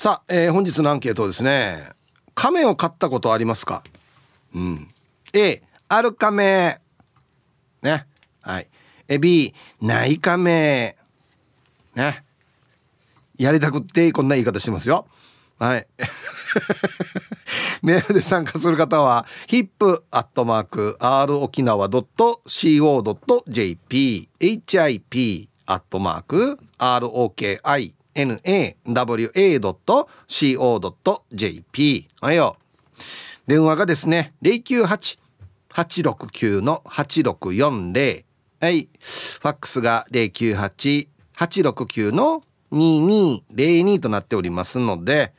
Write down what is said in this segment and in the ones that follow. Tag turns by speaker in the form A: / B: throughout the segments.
A: さあ、えー、本日のアンケートですね亀を飼ったことありますか？うん。A ある亀ね。はい。え B ない亀ね。やりたくってこんな言い方してますよ。はい。メールで参加する方は、hip.r 沖 nawa.co.jp はいよ。電話がですね098-869-8640はい。ファックスが098869-2202となっておりますので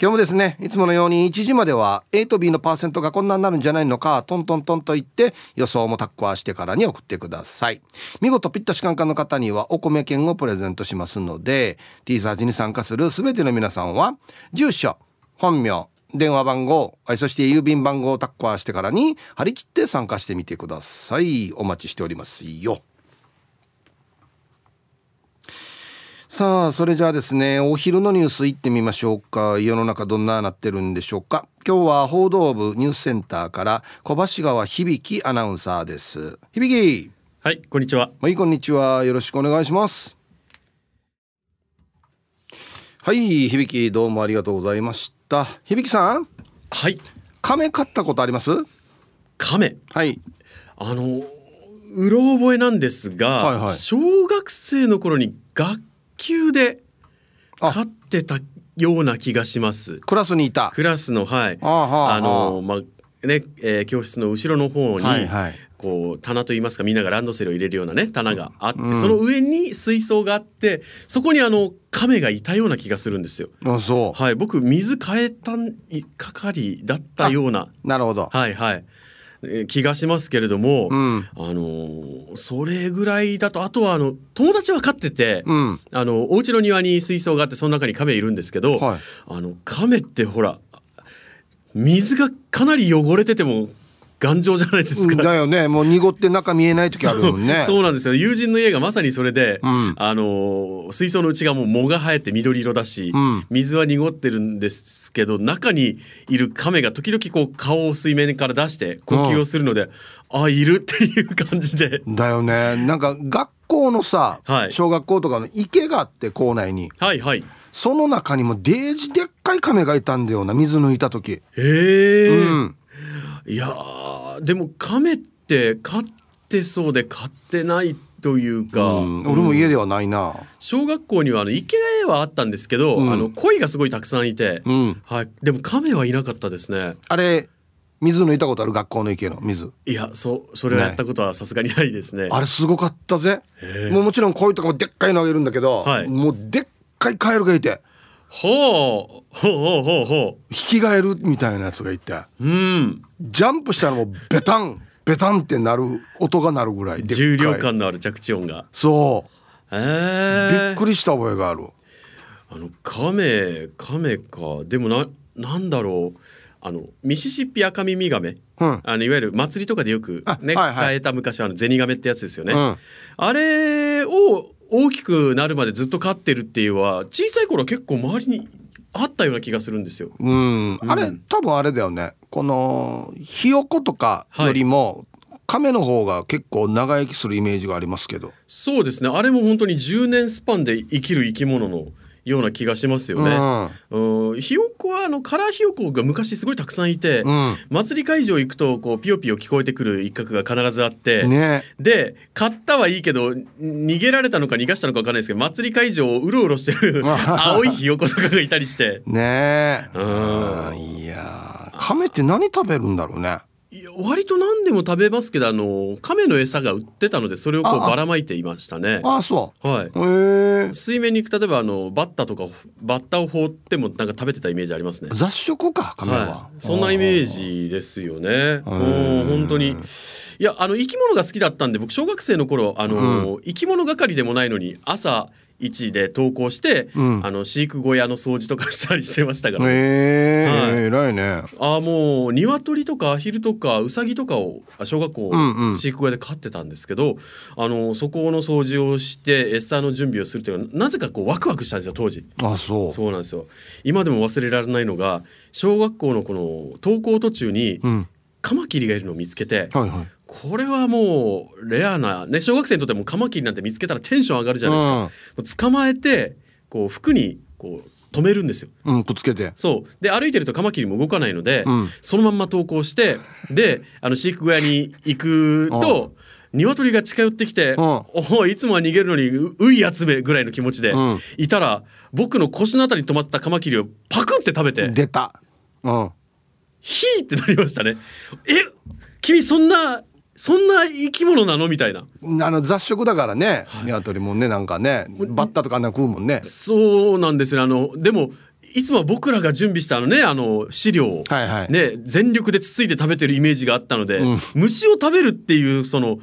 A: 今日もですねいつものように1時までは A と B のパーセントがこんなになるんじゃないのかトントントンと言って予想もタッコアしてからに送ってください。見事ピッタシカンカンの方にはお米券をプレゼントしますので T サージに参加する全ての皆さんは住所本名電話番号そして郵便番号をタッコアしてからに張り切って参加してみてください。お待ちしておりますよ。さあそれじゃあですねお昼のニュースいってみましょうか。世の中どんななってるんでしょうか。今日は報道部ニュースセンターから小橋川響アナウンサーです。響！
B: はいこんにちは。
A: はいこんにちは。よろしくお願いします。はい響どうもありがとうございました。響さん。
B: はい。
A: 亀飼ったことあります？
B: 亀
A: はい。
B: あのうろ覚えなんですが、はいはい、小学生の頃に学級で飼ってたような気がします。
A: クラスにいた。
B: クラスのはい。あのまあね、えー、教室の後ろの方に、はいはい、こう棚といいますかみんながランドセルを入れるようなね棚があって、うん、その上に水槽があってそこにあの亀がいたような気がするんですよ。
A: あそう
B: はい僕水変えた係だったような。
A: なるほど。
B: はいはい。気がしますけれども、うん、あのそれぐらいだとあとはあの友達は飼ってて、うん、あのお家の庭に水槽があってその中に亀いるんですけど、はい、あの亀ってほら水がかなり汚れてても頑丈じゃないですか。
A: だよね。もう濁って中見えない時あるもんね。
B: そうなんですよ。友人の家がまさにそれで、うん、あの水槽の内側も藻が生えて緑色だし、うん、水は濁ってるんですけど、中にいる亀が時々こう顔を水面から出して呼吸をするので、うん、あいるっていう感じで。
A: だよね。なんか学校のさ、はい、小学校とかの池があって校内に。
B: はいはい。
A: その中にもデージでっかい亀がいたんだよな水抜いた時へ
B: え、うん、いやでも亀って飼ってそうで飼ってないというか、う
A: ん、俺も家ではないな、
B: 小学校にはあの池はあったんですけど、うん、あの鯉がすごいたくさんいて、うん、はい、でも亀はいなかったですね。
A: あれ水抜いたことある学校の池の水。
B: いやそうそれをやったことはさすがにないですね。
A: あれすごかったぜ。もうもちろん鯉とかもでっかいのあげるんだけど、はい、もうでっかいカエルがいて
B: ほう。ほうほうほうほう。
A: 引き返るみたいなやつがいて
B: うん。
A: ジャンプしたらもうベタンベタンってなる音が鳴るぐらい
B: 重量感のある着地音が。
A: そう。
B: えー、
A: びっくりした覚えがある。
B: あの亀亀か。でもななんだろう。あのミシシッピアカミミガメ、うん、あのいわゆる祭りとかでよくね、はいはい、えた昔あのゼニガメってやつですよね、うん、あれを大きくなるまでずっと飼ってるっていうのは小さい頃結構周りにあったような気がするんですよ。
A: うん、あれ多分あれだよね。このひよことかよりも、はい、亀の方が結構長生きするイメージがありますけど。
B: そうですね。あれも本当に10年スパンで生きる生き物のような気がしますよね。うん、ひよこはあのカラーひよこが昔すごいたくさんいて、うん、祭り会場行くとこうピヨピヨ聞こえてくる一角が必ずあって、ね、で買ったはいいけど逃げられたのか逃がしたのか分かんないですけど祭り会場をうろうろしてる 青いひよことかがいたりして。
A: ねえ。うん、いや亀って何食べるんだろうね。
B: いや割と何でも食べますけどあの亀の餌が売ってたのでそれをこうばらまいていましたね。
A: ああそ
B: う。はい。水面に行く例えばあのバッタとかバッタを放ってもなんか食べてたイメージありますね。
A: 雑食か亀は、
B: はい、そんなイメージですよね。もう本当にいやあの生き物が好きだったんで僕小学生の頃あの、うん、生き物係でもないのに朝位置で投稿して、
A: うん。
B: あの飼育小屋の掃除とかしたりしてましたから、
A: え
B: はい。
A: え偉いね。
B: ああもう鶏とかアヒルとかウサギとかをあ小学校飼育小屋で飼ってたんですけど、あのそこの掃除をして餌の準備をするというのはなぜかこうワクワクしたんですよ当時。
A: あそう。
B: そうなんですよ。今でも忘れられないのが小学校のこの登校途中に
A: うん。
B: カマキリがいるのを見つけて
A: はいはい
B: これはもうレアな、ね、小学生にとってもカマキリなんて見つけたらテンション上がるじゃないですか。もう捕まえてこう服にこう止めるんですよ。
A: うん、うん、くっつけて
B: そうで歩いてるとカマキリも動かないので、
A: うん
B: そのまんま投稿してであの飼育小屋に行くと鶏が近寄ってきて「
A: うん
B: おいいつもは逃げるのにうういやつめ」ぐらいの気持ちで、
A: うん
B: いたら僕の腰のあたりに止まったカマキリをパクって食べて
A: 出たうん「
B: ヒー!」ってなりましたね。え君そんなそんな生き物なの？みたいな。
A: あの雑食だからね、鶏もねなんかね。バッタとかあんな食うもんね。
B: そうなんですよ。ねあのでもいつもは僕らが準備したあのねあの飼料を、
A: はいはい。
B: ね、全力でつついて食べてるイメージがあったので、
A: うん。
B: 虫を食べるっていうその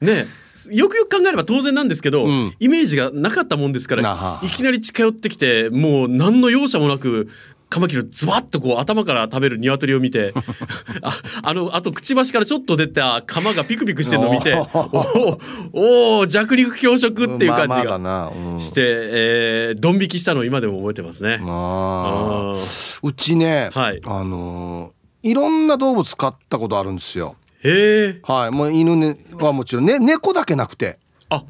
B: ねよくよく考えれば当然なんですけど、
A: うん。
B: イメージがなかったもんですか
A: な
B: ら
A: はい
B: きなり近寄ってきてもう何の容赦もなくカマキリをズバッとこう頭から食べる鶏を見て ああのあとくちばしからちょっと出た釜がピクピクしてるのを見ておー。おー弱肉強食っていう感じが
A: な、うん、
B: して、えー、ドン引きしたのを今でも覚えてますね。
A: あうちね、
B: はい。
A: あのーいろんな動物飼ったことあるんですよ。
B: へえ。
A: はい。もう犬ねはもちろん。ね猫だけなくて。
B: あ、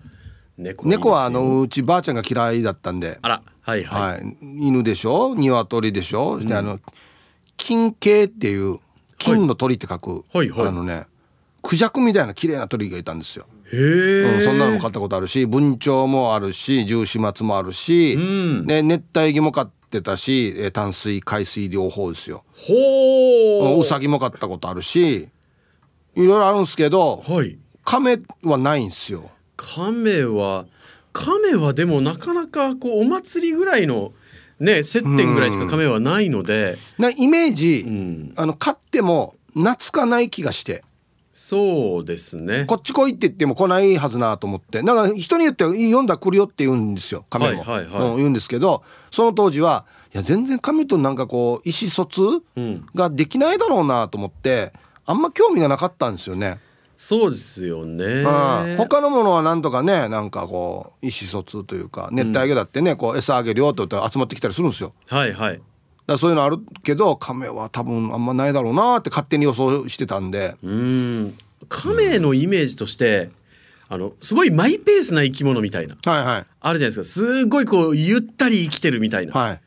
B: 猫いいですよ。
A: 猫はあのうちばあちゃんが嫌いだったんで。
B: あら、はいはい。
A: はい、犬でしょ？鶏でしょ、であの金系っていう金の鳥って書く、
B: はいはい。
A: あのねクジャクみたいな綺麗な鳥がいたんですよ、
B: へえ、
A: うん、そんなのも飼ったことあるし文鳥もあるし十四松もあるし、
B: うん。
A: で熱帯魚も飼ってたしえー淡水海水両方ですよ。
B: ほう。
A: うさぎも飼ったことあるしいろいろあるんですけど
B: はい。
A: 亀はないんですよ。
B: 亀は、亀はでもなかなかこうお祭りぐらいのね接点ぐらいしか亀はないので、
A: なイメージ、
B: うん、
A: あの飼っても懐かない気がして。
B: そうですね。
A: こっち来いって言っても来ないはずなと思って。なんか人によっては読んだら来るよって言うんですよ亀も、
B: はいはいはい。
A: うん、言うんですけどその当時はいや全然亀となんかこう意思疎通
B: うん、
A: ができないだろうなと思ってあんま興味がなかったんですよね。
B: そうですよね。
A: うん、他のものはなんとかねなんかこう意思疎通というか熱帯魚だってね、こう餌あげるよって言ったら集まってきたりするんですよ。
B: はいはい。
A: だそういうのあるけど亀は多分あんまないだろうなって勝手に予想してたんで
B: うん。亀のイメージとして、あのすごいマイペースな生き物みたいな
A: はいはい
B: あるじゃないですか。すごいこうゆったり生きてるみたいな。
A: はい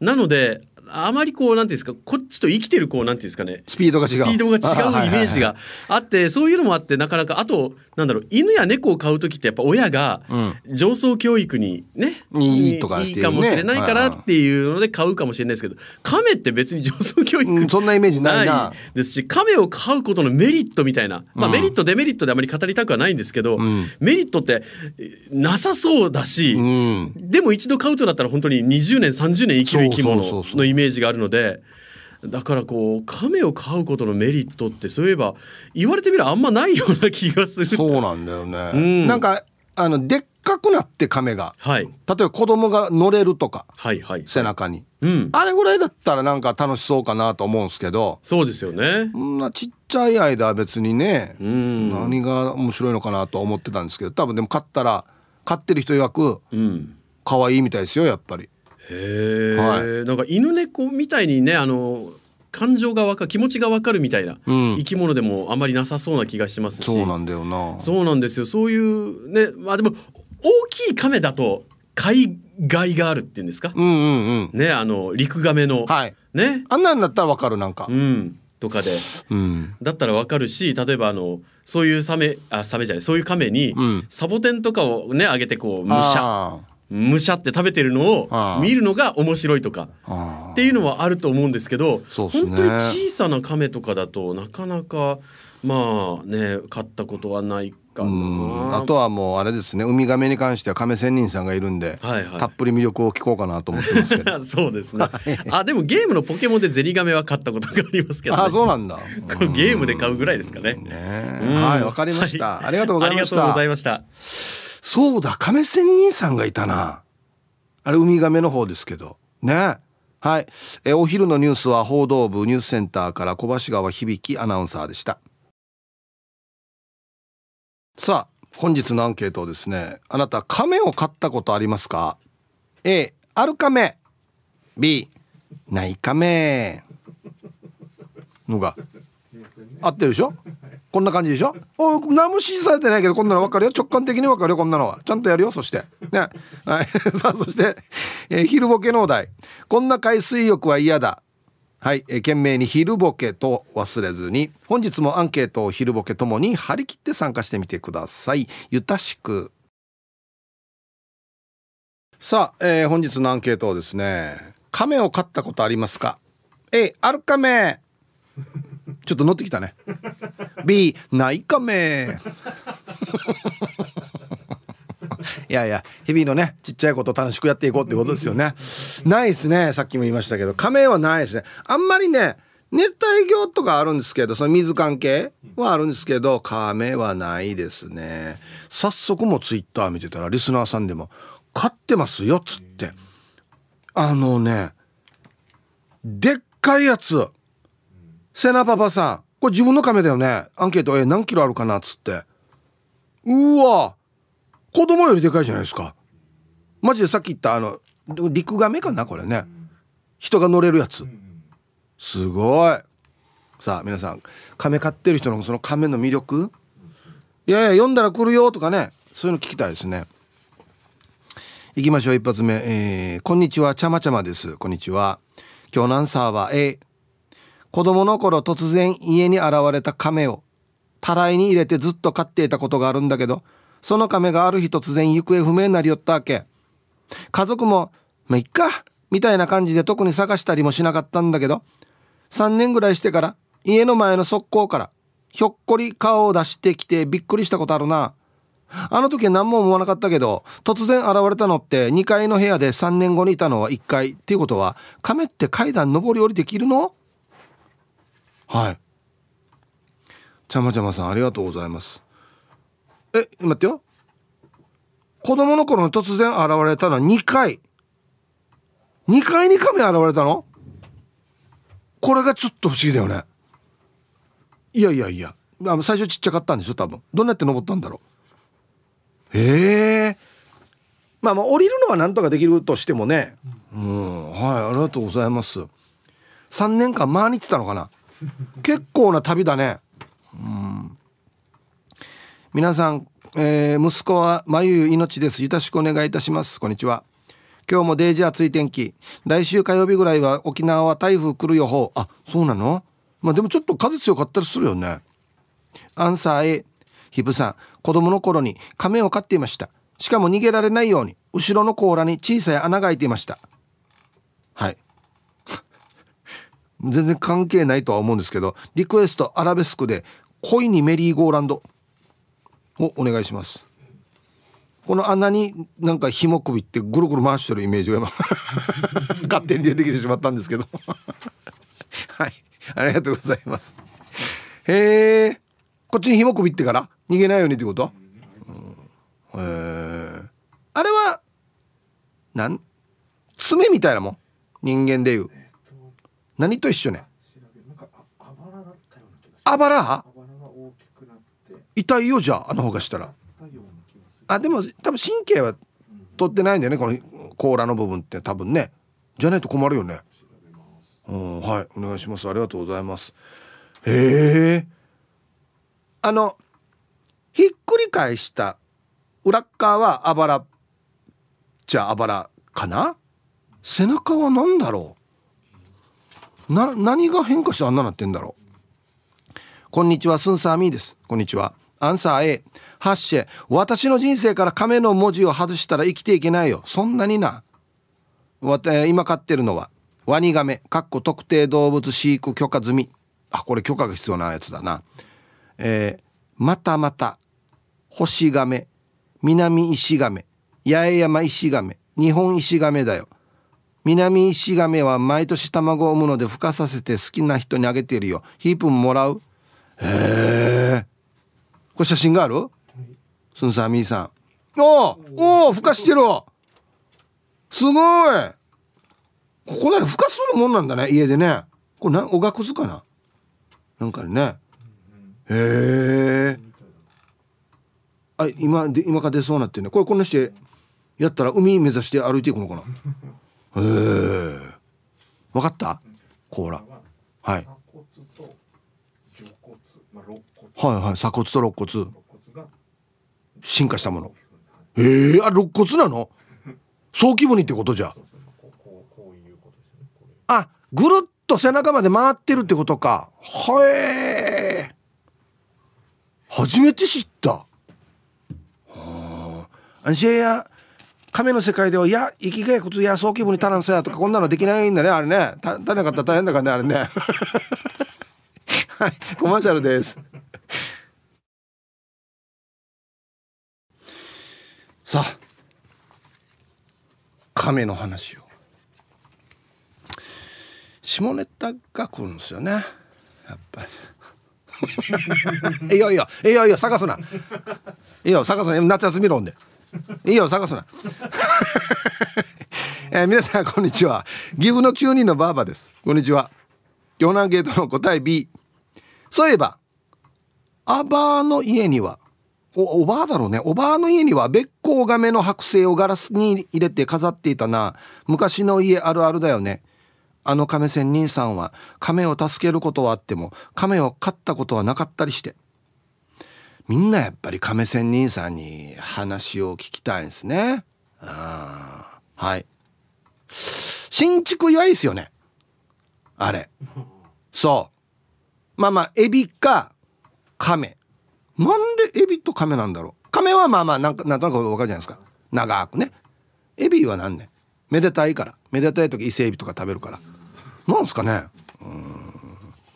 B: なのであまりこうなんていうんですかこっちと生きてるこうなんていうんですかね。
A: スピードが違う。
B: スピードが違うイメージがあってそういうのもあってなかなかあとなんだろう犬や猫を飼う時ってやっぱ親が
A: うん。
B: 上層教育にね
A: いいとかね。
B: いいかもしれないから
A: はいはい
B: っていうので飼うかもしれないですけど亀って別に上層教育
A: うんそんなイメージない
B: ですし亀を飼うことのメリットみたいな、まあ、
A: うん
B: メリットデメリットであまり語りたくはないんですけど、
A: うん。
B: メリットってえなさそうだし、
A: うん。
B: でも一度飼うとなったら本当に20年30年生きる生き物
A: そうそうそうそう
B: のイメージがあるのでだからこう亀を飼うことのメリットってそういえば言われてみればあんまないような気がする。
A: そうなんだよね、
B: うん。
A: なんかあのでっかくなって亀が
B: はい、
A: 例えば子供が乗れるとか
B: はいはい。
A: 背中に。
B: うん、
A: あれぐらいだったらなんか楽しそうかなと思うんですけど。
B: そうですよね。
A: なちっちゃい間は別にね、
B: うん、
A: 何が面白いのかなとは思ってたんですけど多分でも飼ったら飼ってる人曰く
B: うん。
A: 可愛いみたいですよやっぱり
B: へえ、
A: は
B: なんか犬猫みたいにねあの感情がわかる気持ちがわかるみたいな
A: うん。
B: 生き物でもあまりなさそうな気がしますし、
A: そうなんだよな。
B: そうなんですよ。そういうねまあでも大きい亀だと海外があるっていうんですか、
A: うんうんうん。
B: ねあの陸亀の、
A: はい。
B: ね。
A: あんなんだったらわかるなんか。
B: うん。とかで。
A: うん。
B: だったらわかるし例えばあのそういうサメあサメじゃないそういう亀に、
A: うん。
B: サボテンとかをねあげてこうむしゃ。
A: あ
B: むしゃって食べてるのを見るのが面白いとか。っていうのはあると思うんですけど
A: ね
B: 本当に小さな亀とかだとなかなかまあね買ったことはないか
A: うん
B: な。
A: あとはもうあれですねウミガメに関しては亀仙人さんがいるんで、
B: はいはい
A: たっぷり魅力を聞こうかなと思ってますけど
B: そうですね。あでもゲームのポケモンでゼニガメは買ったことがありますけど、ね。
A: あそうなんだ
B: ゲームで買うぐらいですかね。
A: ねはいわかりました、
B: はい
A: ありがとうございまし
B: ありがとうご
A: た
B: ざいました。
A: そうだ亀仙人さんがいたな。あれウミガメの方ですけど。ね。はい。えお昼のニュースは報道部ニュースセンターから小橋川響アナウンサーでした。さあ本日のアンケートですねあなた亀を飼ったことありますか？A ある亀 B ない亀のが合ってるでしょ？こんな感じでしょ？お何も指示されてないけどこんなの分かるよ。直感的に分かるよこんなのは。ちゃんとやるよそして。ね。はい。さあそして、えー、昼ボケのお題。こんな海水浴は嫌だ。はい、えー、懸命に昼ボケと忘れずに。本日もアンケートを昼ボケともに張り切って参加してみてください。ゆたしく。さあ、えー、本日のアンケートをですね亀を飼ったことありますか？A ある亀ちょっと乗ってきたね。B ないかめいやいや日々のねちっちゃいこと楽しくやっていこうってことですよね。ないですねさっきも言いましたけど。亀はないですね。あんまりね熱帯魚とかあるんですけどその水関係はあるんですけど亀はないですね。早速もツイッター見てたらリスナーさんでも「飼ってますよ」っつって。あのねでっかいやつ。セナパパさんこれ自分の亀だよね。アンケートえ何キロあるかなっつって。うわ子供よりでかいじゃないですか。マジでさっき言ったあの陸亀かなこれね。人が乗れるやつ。すごい。さあ皆さん亀飼ってる人のその亀の魅力？いやいや読んだら来るよとかねそういうの聞きたいですね。行きましょう一発目、えー、こんにちはちゃまちゃまです。こんにちは。今日のアンサーは A 子供の頃突然家に現れた亀をたらいに入れてずっと飼っていたことがあるんだけどその亀がある日突然行方不明になりよったわけ。家族も「まあ、いっか」みたいな感じで特に探したりもしなかったんだけど3年ぐらいしてから家の前の側溝からひょっこり顔を出してきてびっくりしたことあるな。あの時は何も思わなかったけど突然現れたのって2階の部屋で3年後にいたのは1階っていうことは亀って階段上り下りできるの？はい。ちゃまちゃまさんありがとうございます。え待ってよ。子供の頃に突然現れたのは2回。2階に亀現れたの？これがちょっと不思議だよね。いやいやいや。あの最初ちっちゃかったんでしょ多分。どうやって登ったんだろう。へえ。まあまあ降りるのはなんとかできるとしてもね。うん。はいありがとうございます。3年間毎日たのかな？結構な旅だね。うん皆さん、えー、息子はまゆゆ命です。よろしくお願いいたします。こんにちは。今日もデージ暑い天気。来週火曜日ぐらいは沖縄は台風来る予報。あそうなの？まあでもちょっと風強かったりするよね。アンサー A ヒブさん。子供の頃に亀を飼っていました。しかも逃げられないように後ろの甲羅に小さい穴が開いていました。はい。全然関係ないとは思うんですけどリクエストアラベスクで恋にメリーゴーランド。をお願いします。この穴になんか紐首ってぐるぐる回してるイメージが 勝手に出てきてしまったんですけど。はい。ありがとうございます。へえこっちに紐首ってから逃げないようにってこと、うん、へえあれはなん？爪みたいなもん？人間でいう。何と一緒ねあばら痛いよじゃああの方がしたら。あでも多分神経は取ってないんだよねこの甲羅の部分って多分ね。じゃないと困るよね。うんはいお願いします。ありがとうございます。へえあのひっくり返した裏側はあばらじゃああばらかな？背中は何だろう？な何が変化してあんななってんだろう。こんにちはスンサーミーです。こんにちは。アンサー A ハッシェ私の人生から亀の文字を外したら生きていけないよ。そんなにな。今飼ってるのはワニガメかっこ特定動物飼育許可済み。あこれ許可が必要なやつだな。えー、またまた星亀南石亀八重山石亀日本石亀だよ。南石亀は毎年卵を産むので孵化させて好きな人にあげているよ。ヒープンもらう？へえ。これ写真がある、スンサーミーさん。おおお孵化してる。すごい。ここで孵化するもんなんだね家でね。これなおがくずかな？なんかね。へえ。あ今で今か出そうなってね。これこんなしてやったら海目指して歩いていくのかな？へえ分かった？甲羅。はい。はいはい。鎖骨と肋骨。進化したもの。ええー、あ肋骨なの？早期部にってことじゃ。あぐるっと背中まで回ってるってことか。はえ初めて知った。はあんしや亀の世界では「いや生きがいことや早期部に足らんさや」とかこんなのできないんだねあれね。足りなかったら大変だからねあれね。はいコマーシャルです。さあ亀の話を。下ネタが来るんですよねやっぱり。いいよいいよいいよいいよ探すな。いいよ探すな。夏休み論で。いいよ探すな。えー、皆さんこんにちは。岐阜の9人のばあばです。こんにちは。京南ゲートの答え B そういえばアバーの家にはおおばあだろうね。おばあの家にはべっ甲亀の剥製をガラスに入れて飾っていたな。昔の家あるあるだよね。あの亀仙人さんは亀を助けることはあっても亀を飼ったことはなかったりして。みんなやっぱり亀仙人さんに話を聞きたいんですね。あはい。新築祝いですよね。あれ。そう。まあまあエビか亀。なんでエビとカメなんだろう。カメはまあまあなんかなんとなく分かるじゃないですか。長くね。エビは何ねめでたいから。めでたい時伊勢エビとか食べるから。なんすかね。うん。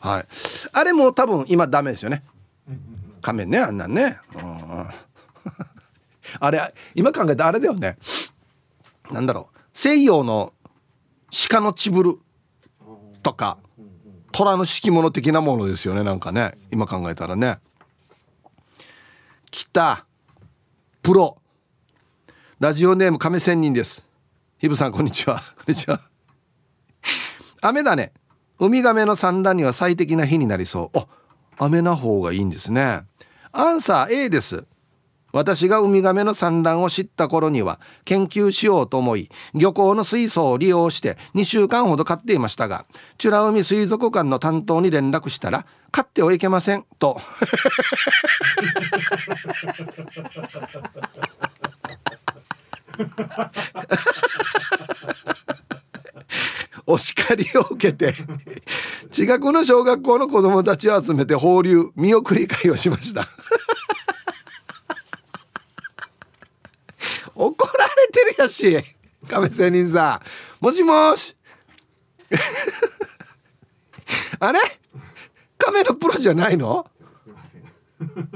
A: はい。あれも多分今ダメですよね。カメねあんなんね。あれ今考えたらあれだよね。なんだろう。西洋の鹿のチブルとか虎の敷物的なものですよねなんかね。今考えたらね。北プロ。ラジオネーム亀仙人です。ひぶさんこんにちは。こんにちは。雨だね。ウミガメの産卵には最適な日になりそう。雨な方がいいんですね。アンサー A です。私がウミガメの産卵を知った頃には研究しようと思い漁港の水槽を利用して2週間ほど飼っていましたが美ら海水族館の担当に連絡したら飼ってはいけません。と。お叱りを受けて近くの小学校の子供たちを集めて放流見送り会をしました。怒られてるやし亀仙人さん。もしもし。あれ？亀のプロじゃないの？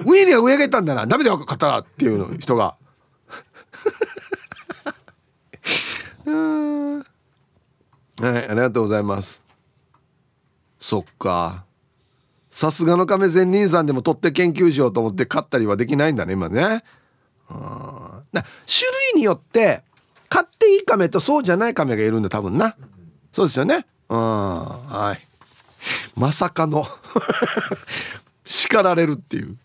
A: 上には上がいたんだな。ダメだよ勝ったらっていう人が。う んはいありがとうございます。そっか。さすがの亀仙人さんでも取って研究しようと思って勝ったりはできないんだね今ね。あな種類によって買っていい亀とそうじゃない亀がいるんだ多分な。そうですよね。うん。はい。まさかの 叱られるっていう。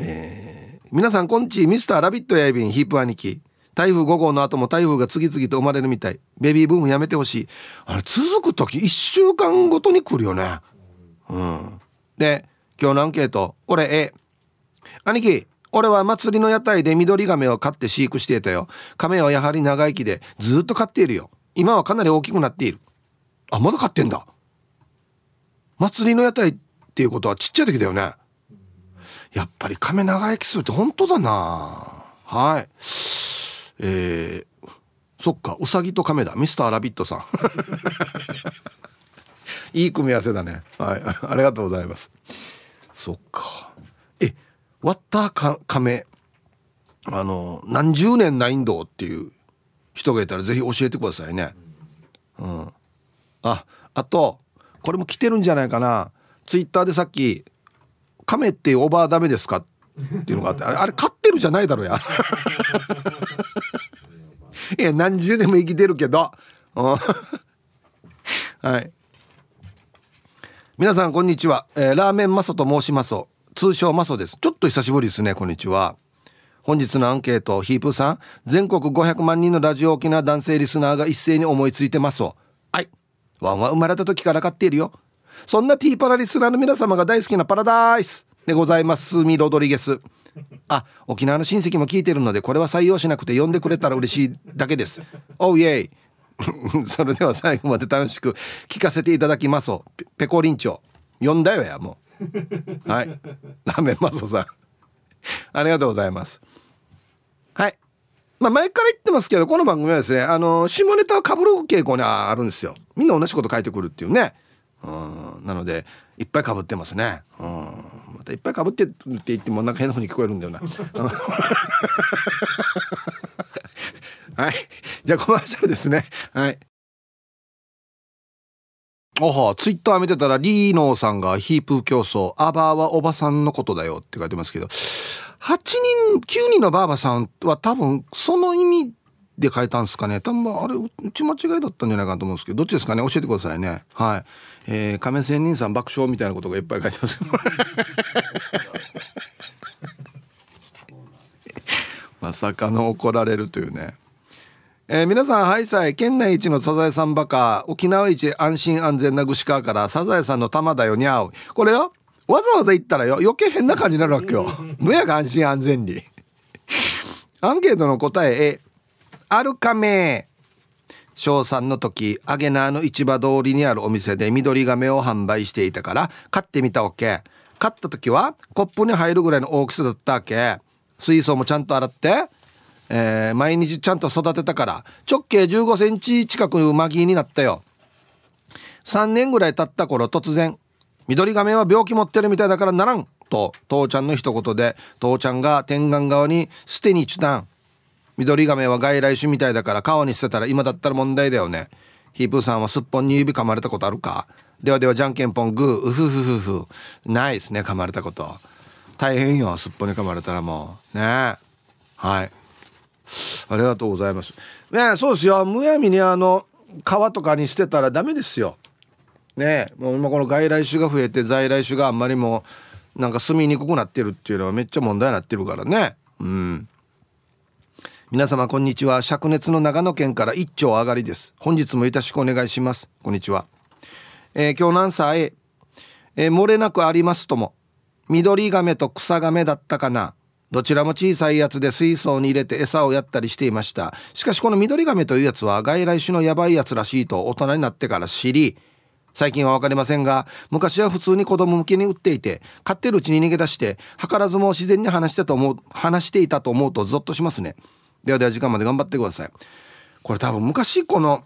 A: えー、皆さんこんちミスターラビットやいびんヒープ兄貴。台風5号の後も台風が次々と生まれるみたい。ベビーブームやめてほしい。あれ続く時1週間ごとに来るよね。うん。で今日のアンケート。俺 A 兄貴俺は祭りの屋台で緑亀を飼って飼育していたよ。亀はやはり長生きでずっと飼っているよ。今はかなり大きくなっている。あまだ飼ってんだ。祭りの屋台っていうことはちっちゃい時だよね。やっぱり亀長生きするって本当だな。はい。えー、そっかうさぎと亀だ。ミスターラビットさん。いい組み合わせだね。はいありがとうございます。そっか。え割ったか亀。あの何十年ないんどっていう人がいたらぜひ教えてくださいね。うん。ああとこれも来てるんじゃないかな。ツイッターでさっき「亀ってオーバーダメですか?」っっていうのがあってあれあれ飼ってるじゃないだろうや。いや何十年も生きてるけど。はい。皆さんこんにちは、えー、ラーメンマソと申します。通称マソです。ちょっと久しぶりですねこんにちは。本日のアンケートヒープさん。全国500万人のラジオ沖縄男性リスナーが一斉に思いついてます。はい。ワンは生まれた時から飼っているよ。そんなティーパラリスナーの皆様が大好きなパラダイス。でございますミロドリゲス。あ沖縄の親戚も聞いてるのでこれは採用しなくて呼んでくれたら嬉しいだけです。おうイエイそれでは最後まで楽しく聞かせていただきますペコリンチョ。呼んだよやもう。はい。ラーメンマソさん。ありがとうございます。はい。まあ前から言ってますけどこの番組はですねあの下ネタをかぶる傾向にあるんですよ。みんな同じこと書いてくるっていうね。うん。なのでいっぱいかぶってますね。うん。いっぱいかぶってって言ってもなんか変なふうに聞こえるんだよな。はい。じゃあコマーシャルですね。はい。おはツイッター見てたらリーノーさんがヒープ競争アバーはおばさんのことだよって書いてますけど8人9人のばあばさんは多分その意味で書いたんですかね。多分あれうち間違いだったんじゃないかと思うんですけどどっちですかね？教えてくださいね。はい。えー、仮面仙人さん爆笑みたいなことがいっぱい書いてます まさかの怒られるというね。えー、皆さんハイサイ県内一のサザエさんバカ沖縄一安心安全な串川からサザエさんの玉だよにゃうこれよ。わざわざ言ったらよ。余計変な感じになるわけよ。むやが安心安全に。アンケートの答え A あるかめ。小3の時アゲナーの市場通りにあるお店で緑亀を販売していたから買ってみたわけ。買った時はコップに入るぐらいの大きさだったわけ。水槽もちゃんと洗ってえー、毎日ちゃんと育てたから直径15センチ近くマギーになったよ。3年ぐらい経った頃突然緑亀は病気持ってるみたいだからならんと父ちゃんの一言で父ちゃんが天眼側に捨てにチュタン緑亀は外来種みたいだから川に捨てたら今だったら問題だよねヒープーさんはすっぽんに指噛まれたことあるか？ではではじゃんけんぽんグーウフフフフないですね噛まれたこと大変よすっぽんに噛まれたらもうねはいありがとうございます。ねそうですよ。むやみにあの川とかに捨てたらダメですよ。ねもう今この外来種が増えて在来種があんまりもうなんか住みにくくなってるっていうのはめっちゃ問題になってるからね。うん。皆様こんにちは。灼熱の長野県から一丁上がりです。本日もよろしくお願いします。こんにちは。えー、今日何歳？えー、漏れなくありますとも。緑亀と草亀だったかな？どちらも小さいやつで水槽に入れて餌をやったりしていましたしかしこのミドリガメというやつは外来種のヤバいやつらしいと大人になってから知り最近は分かりませんが昔は普通に子供向けに売っていて飼ってるうちに逃げ出して図らずも自然に話してと思う話していたと思うとゾッとしますねではでは時間まで頑張ってください。これ多分昔この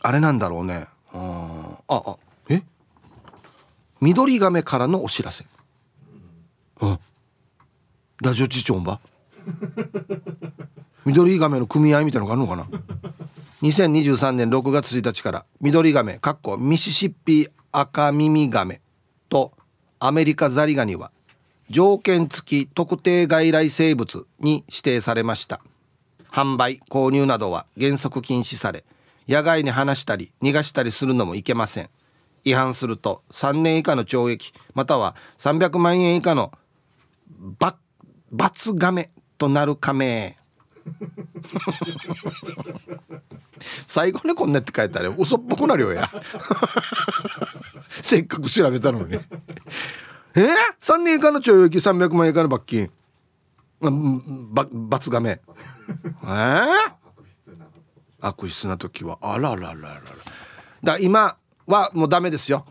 A: あれなんだろうね。うん。ああえ？緑亀からのお知らせ。うん。ラジオチチョンば？緑亀の組合みたいなのがあるのかな？2023年6月1日から緑亀かっこミシシッピ赤耳亀とアメリカザリガニは条件付き特定外来生物に指定されました。販売購入などは原則禁止され野外に放したり逃がしたりするのもいけません。違反すると3年以下の懲役または300万円以下の罰罰亀となる亀最後にこんなって書いたら嘘っぽくなるよや。せっかく調べたのに。え？ー、3年以下の懲役300万円以下の罰金。ば罰亀え？ー、悪質な時は。あららららら。だ今はもうダメですよ。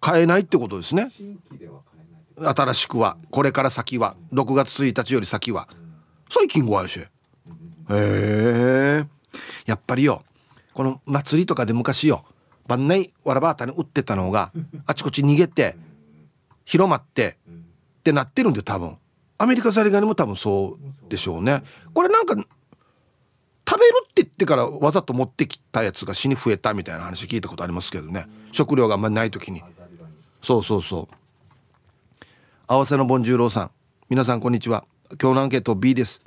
A: 買えないってことですね。新しくは。これから先は。6月1日より先は。最近ご愛し。へえ。やっぱりよ。この祭りとかで昔よ。万内わらばあたに売ってたのがあちこち逃げて広まってってなってるんで多分。アメリカザリガニも多分そうでしょうね。これなんか食べるって言ってからわざと持ってきたやつが死に増えたみたいな話聞いたことありますけどね。食料があんまりない時に。そうそうそう。合わせのボンジューローさん。皆さんこんにちは。今日のアンケート B です。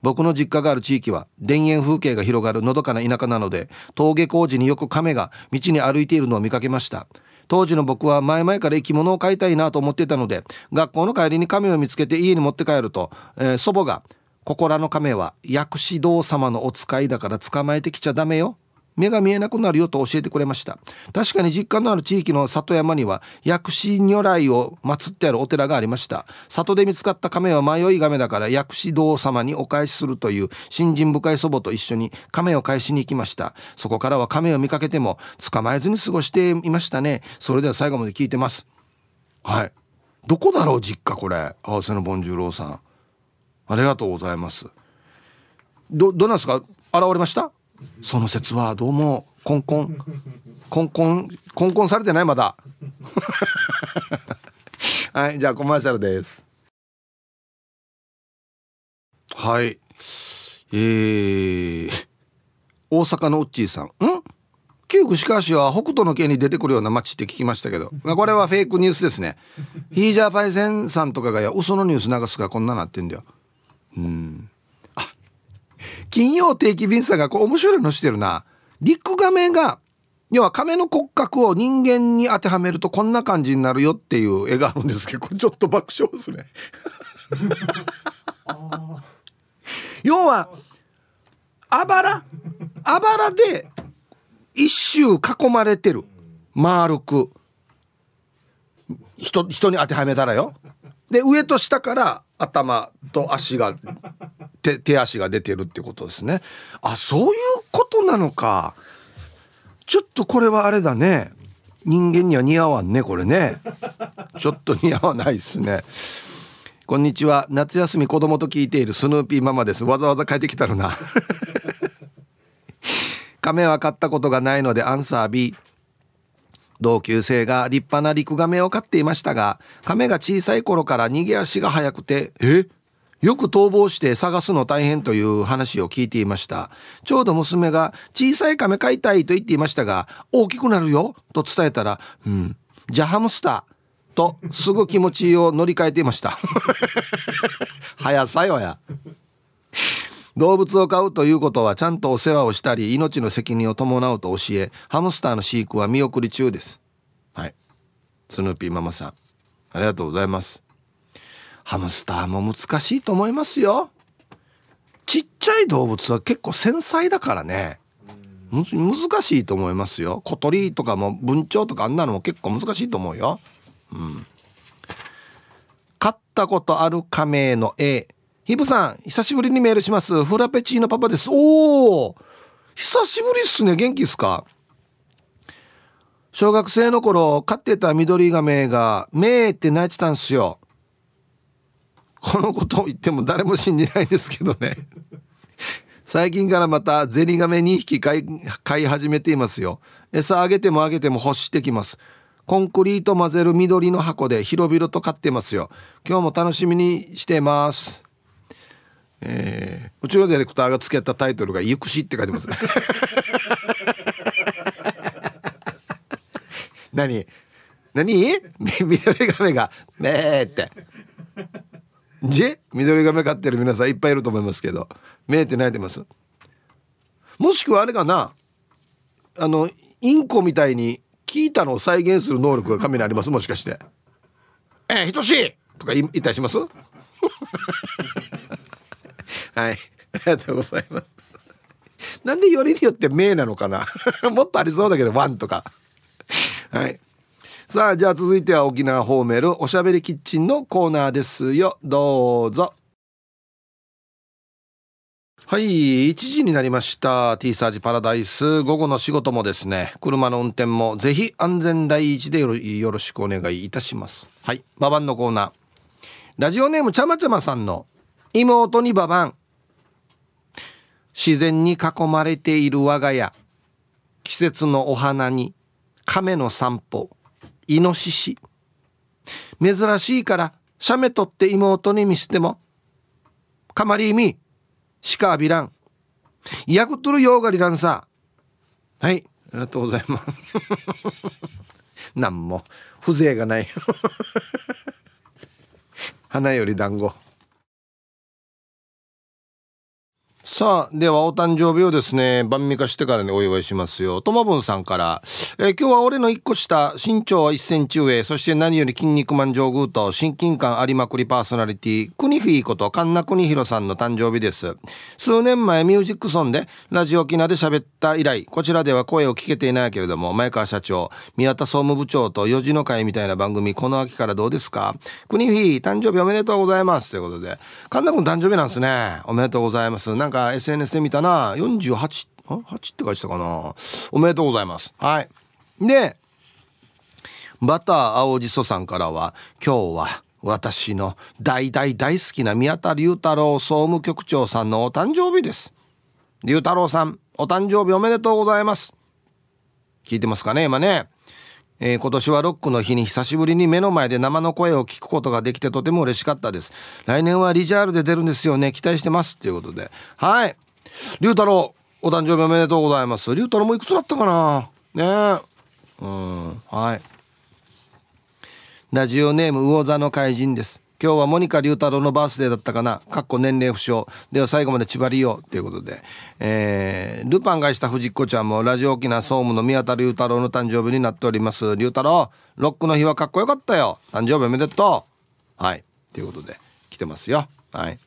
A: 僕の実家がある地域は田園風景が広がるのどかな田舎なので峠工事によく亀が道に歩いているのを見かけました当時の僕は前々から生き物を飼いたいなと思っていたので学校の帰りに亀を見つけて家に持って帰ると、えー、祖母が「ここらの亀は薬師堂様のお使いだから捕まえてきちゃダメよ」目が見えなくなるよと教えてくれました。確かに実家のある地域の里山には薬師如来を祀ってあるお寺がありました。里で見つかった亀は迷い亀だから薬師堂様にお返しするという信心深い祖母と一緒に亀を返しに行きました。そこからは亀を見かけても捕まえずに過ごしていましたね。それでは最後まで聞いてます。はい。どこだろう実家これ。合わせのボンジューローさん。ありがとうございます。どどうなんですか？現れました？その説はどうもコンコンコンコンコンコンされてないまだ。はいじゃあコマーシャルです。はい。えー、大阪のうっちーさん。ん？旧串川市は北斗の家に出てくるような街って聞きましたけど。これはフェイクニュースですね。ヒージャーパイセンさんとかが嘘のニュース流すからこんななってんだよ。うん。金曜定期便さんがこう面白いのしてるな。リックガメが、要は亀の骨格を人間に当てはめるとこんな感じになるよっていう絵があるんですけど、これちょっと爆笑ですね。要は、あばらあばらで一周囲まれてる。丸く。人、人に当てはめたらよ。で、上と下から頭と足が手手足が出てるってことですね。あそういうことなのか。ちょっとこれはあれだね。人間には似合わんねこれね。ちょっと似合わないですね。こんにちは。夏休み子供と聞いているスヌーピーママです。わざわざ帰ってきたるな。亀は飼ったことがないのでアンサー B 同級生が立派な陸亀を飼っていましたが亀が小さい頃から逃げ足が速くてえ？よく逃亡して探すの大変という話を聞いていました。ちょうど娘が小さい亀飼いたいと言っていましたが大きくなるよと伝えたらうんじゃあハムスターとすぐ気持ちを乗り換えていました。早さよや動物を飼うということはちゃんとお世話をしたり命の責任を伴うと教えハムスターの飼育は見送り中です。はい。スヌーピーママさん。ありがとうございます。ハムスターも難しいと思いますよ。ちっちゃい動物は結構繊細だからね。難しいと思いますよ。小鳥とかも文鳥とかあんなのも結構難しいと思うよ。うん。飼ったことある仮名の A ヒブさん、久しぶりにメールします。フラペチーノパパです。おお久しぶりっすね。元気っすか？小学生の頃、飼ってた緑亀が、めーって泣いてたんすよ。このことを言っても誰も信じないですけどね。最近からまたゼニガメ2匹飼い飼い始めていますよ。餌あげてもあげても欲してきます。コンクリート混ぜる緑の箱で広々と飼ってますよ。今日も楽しみにしてます。えー、うちのディレクターがつけたタイトルが「ゆくし」って書いてますね。何？何？緑亀が「ねえ」って。じ？緑亀飼ってる皆さんいっぱいいると思いますけど目って泣いてます？もしくはあれかな？あのインコみたいに聞いたのを再現する能力が亀にあります？もしかして「えー、等し！い!」とか言ったりします？はい。ありがとうございます。なんでよりによって名なのかな？もっとありそうだけど、ワンとか。はい。さあ、じゃあ続いては沖縄ホーメルおしゃべりキッチンのコーナーですよ。どうぞ。はい、1時になりました。T サージパラダイス。午後の仕事もですね、車の運転もぜひ安全第一でよろしくお願いいたします。はい、ババンのコーナー。ラジオネームちゃまちゃまさんの妹にババン。自然に囲まれている我が家。季節のお花に亀の散歩イノシシ。珍しいから写メ撮って妹に見せてもかまりみしかあびらんヤクトルヨーガリランさ。はいありがとうございます。なんも風情がない。花より団子。さあ、ではお誕生日をですね、晩味化してからにお祝いしますよ。ともぶんさんから、えー、今日は俺の一個下、身長は1センチ上、そして何より筋肉マン上宮と親近感ありまくりパーソナリティ、クニフィーこと神田国弘さんの誕生日です。数年前ミュージックソンでラジオ沖縄で喋った以来、こちらでは声を聞けていないけれども、前川社長、宮田総務部長と四時の会みたいな番組、この秋からどうですか？クニフィー、誕生日おめでとうございます。ということで、神田君誕生日なんですね。おめでとうございます。なんかか SNS で見たな。48あ8って書いてたかな。おめでとうございます。はい。でバター青じそさんからは今日は私の大大大好きな宮田龍太郎総務局長さんのお誕生日です。龍太郎さんお誕生日おめでとうございます。聞いてますかね今ね。えー、今年はロックの日に久しぶりに目の前で生の声を聞くことができてとても嬉しかったです。来年はリジャールで出るんですよね。期待してます。ということで。はい。龍太郎、お誕生日おめでとうございます。龍太郎もいくつだったかな？ねうん。はい。ラジオネーム魚座の怪人です。今日はモニカ龍太郎のバースデーだったかな？かっこ年齢不詳。では最後まで縛りよう。ということで。えー、ルパンがした藤子ちゃんもラジオ沖縄総務の宮田龍太郎の誕生日になっております。龍太郎、ロックの日はかっこよかったよ。誕生日おめでとう。はい。ということで、来てますよ。はい。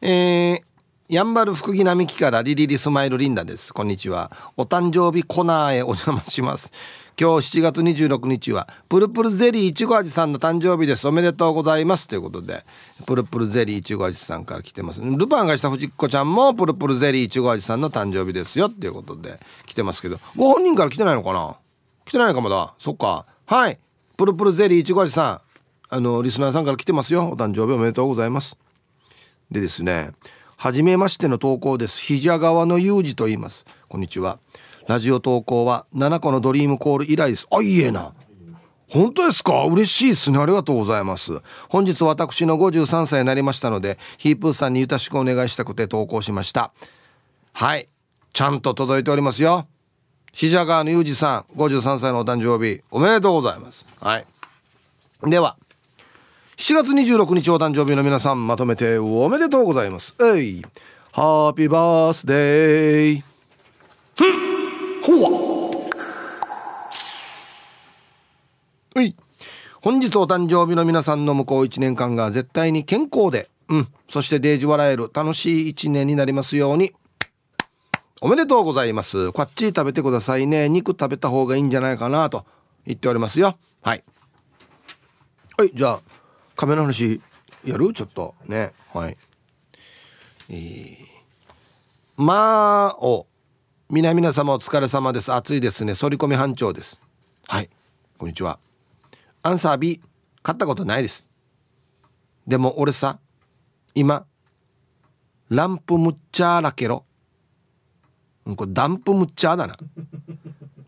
A: えー、やんばる福木並木からリリリスマイルリンダです。こんにちは。お誕生日コナーへお邪魔します。今日7月26日はプルプルゼリーいちご味さんの誕生日です。おめでとうございます。ということでプルプルゼリーいちご味さんから来てます。ルパンがした藤子ちゃんもプルプルゼリーいちご味さんの誕生日ですよ。っていうことで来てますけどご本人から来てないのかな？来てないのかまだ？そっか。はい。プルプルゼリーいちご味さん。あのリスナーさんから来てますよ。お誕生日おめでとうございます。でですね初めましての投稿です。肘川の裕二と言います。こんにちは。ラジオ投稿は7個のドリームコール以来です。あいいえな。本当ですか？嬉しいですね。ありがとうございます。本日私の53歳になりましたのでヒープーさんにゆたしくお願いしたくて投稿しました。はい。ちゃんと届いておりますよ。ひじゃがのゆうじさん53歳のお誕生日おめでとうございます。はい。では7月26日お誕生日の皆さんまとめておめでとうございます。えい。ハッピーバースデー。ほわはい。本日お誕生日の皆さんの向こう1年間が絶対に健康で。うん。そしてデージ笑える楽しい1年になりますように。おめでとうございます。こっち食べてくださいね。肉食べた方がいいんじゃないかなと。言っておりますよ。はい。はいじゃあ亀の話やる？ちょっと。ね。はい。えー、まあお。皆々様お疲れ様です。暑いですね。反り込み班長です。はい。こんにちは。アンサー B 買ったことないです。でも俺さ今ランプムッチャーラケロこれダンプムッチャーだな。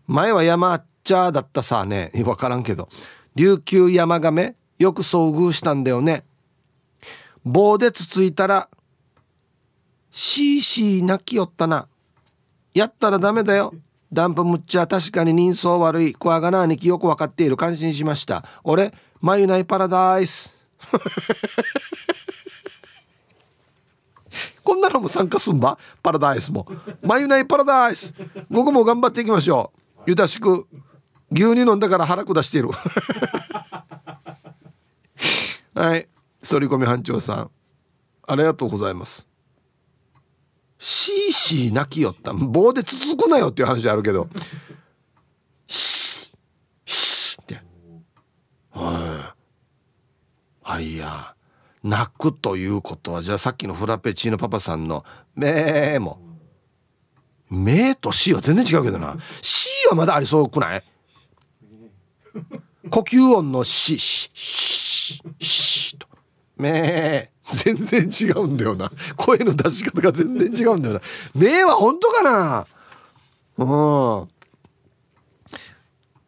A: 前は山っちゃーだったさね。分からんけど。琉球山亀よく遭遇したんだよね。棒でつついたらシーシー泣きよったな。やったらダメだよ。ダンプムッチャ確かに人相悪い。クワガナ兄貴よくわかっている。感心しました。俺眉ないパラダイス。こんなのも参加すんば？パラダイスも。眉ないパラダイス。僕も頑張っていきましょう。ゆたしく牛乳飲んだから腹下している。はい。反り込み班長さん。ありがとうございます。シーシー泣きよった。棒でつつくなよっていう話あるけど。シーシーって。はい。あいや。泣くということはじゃあさっきのフラペチーノパパさんの「め」も「め」と「し」は全然違うけどな「し」はまだありそうくない？呼吸音の「し」「し」「し」と「め」全然違うんだよな。声の出し方が全然違うんだよな。目は本当かな？うん。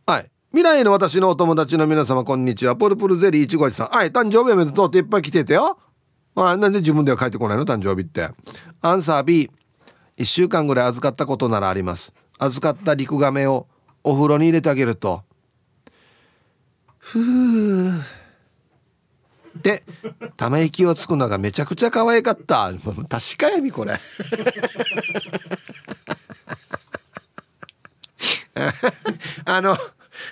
A: はい。未来の私のお友達の皆様こんにちは。ポルポルゼリーいちごさんはい。誕生日おめでとうっていっぱい来ててよ。あなんで自分では帰ってこないの？誕生日って。アンサー B1 週間ぐらい預かったことならあります。預かったリクガメをお風呂に入れてあげると。ふう。でため息をつくのがめちゃくちゃ可愛かった。確かやみこれ。あの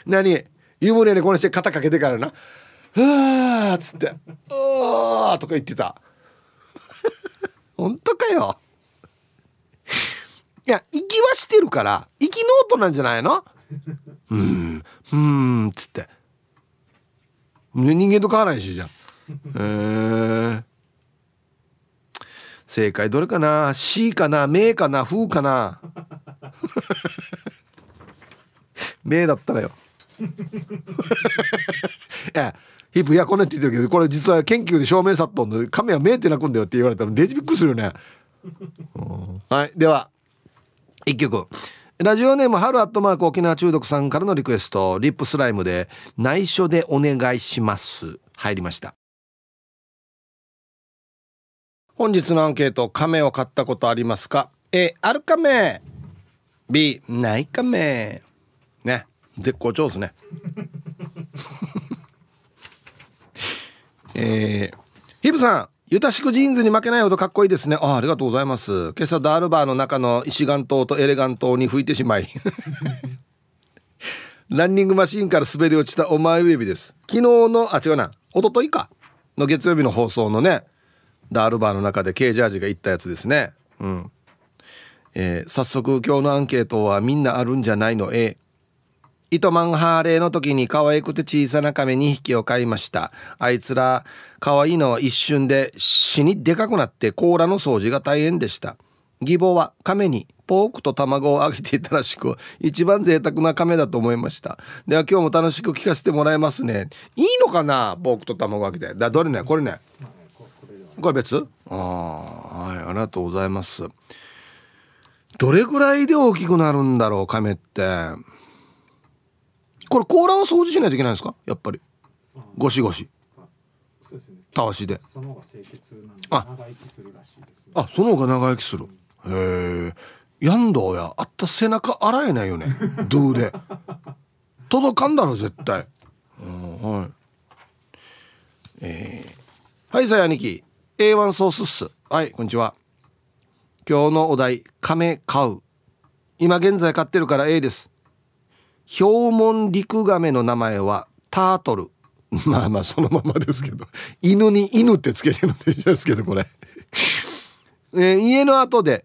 A: 何？湯船にこのして肩かけてからな「はあ」っつって「ああ」とか言ってた。本当かよ。いや息はしてるから息の音なんじゃないの？うんうんっつって。人間と変わらないしじゃんえー、正解どれかな？C かな？名かな？風かな？名だったらよ。いやヒップいやこんなって言ってるけどこれ実は研究で証明さっとんの亀は名って鳴くんだよって言われたらデジびっくりするよね。はいでは一曲。ラジオネーム春アットマーク沖縄中毒さんからのリクエスト。リップスライムで内緒でお願いします。入りました。本日のアンケート亀を買ったことありますか？A ある亀 B ない亀ね。絶好調ですね。えー、ヒブさんゆたしくジーンズに負けないほどかっこいいですね。あありがとうございます。今朝ダールバーの中の石岩島とエレガン島に吹いてしまい。ランニングマシーンから滑り落ちたお前ウェビです。昨日のあ違うな。一昨日か。の月曜日の放送のね。ダールバーの中で K ジャージが言ったやつですね。うん。えー、早速今日のアンケートはみんなあるんじゃないの？A 糸満ハーレーの時に可愛くて小さな亀2匹を買いました。あいつら可愛いのは一瞬で死にでかくなって甲羅の掃除が大変でした。義母は亀にポークと卵をあげていたらしく一番贅沢な亀だと思いました。では今日も楽しく聞かせてもらいますね。いいのかな？ポークと卵あげて。だどれね？これね。これ別？ああはいありがとうございます。どれぐらいで大きくなるんだろう亀って？これ甲羅は掃除しないといけないんですか？やっぱり。ゴシゴシ。たわしで。あ。あその方が長生きする。へえやんどうやあった背中洗えないよね。ドゥで。届かんだろ絶対、うん、はい。えー、はいさや兄貴 A1 ソースっす。はいこんにちは。今日のお題亀買う。今現在飼ってるから A です。ヒョウモンリクガメの名前はタートル。まあまあそのままですけど。犬に犬ってつけてるんですけどこれ。えー、家の後で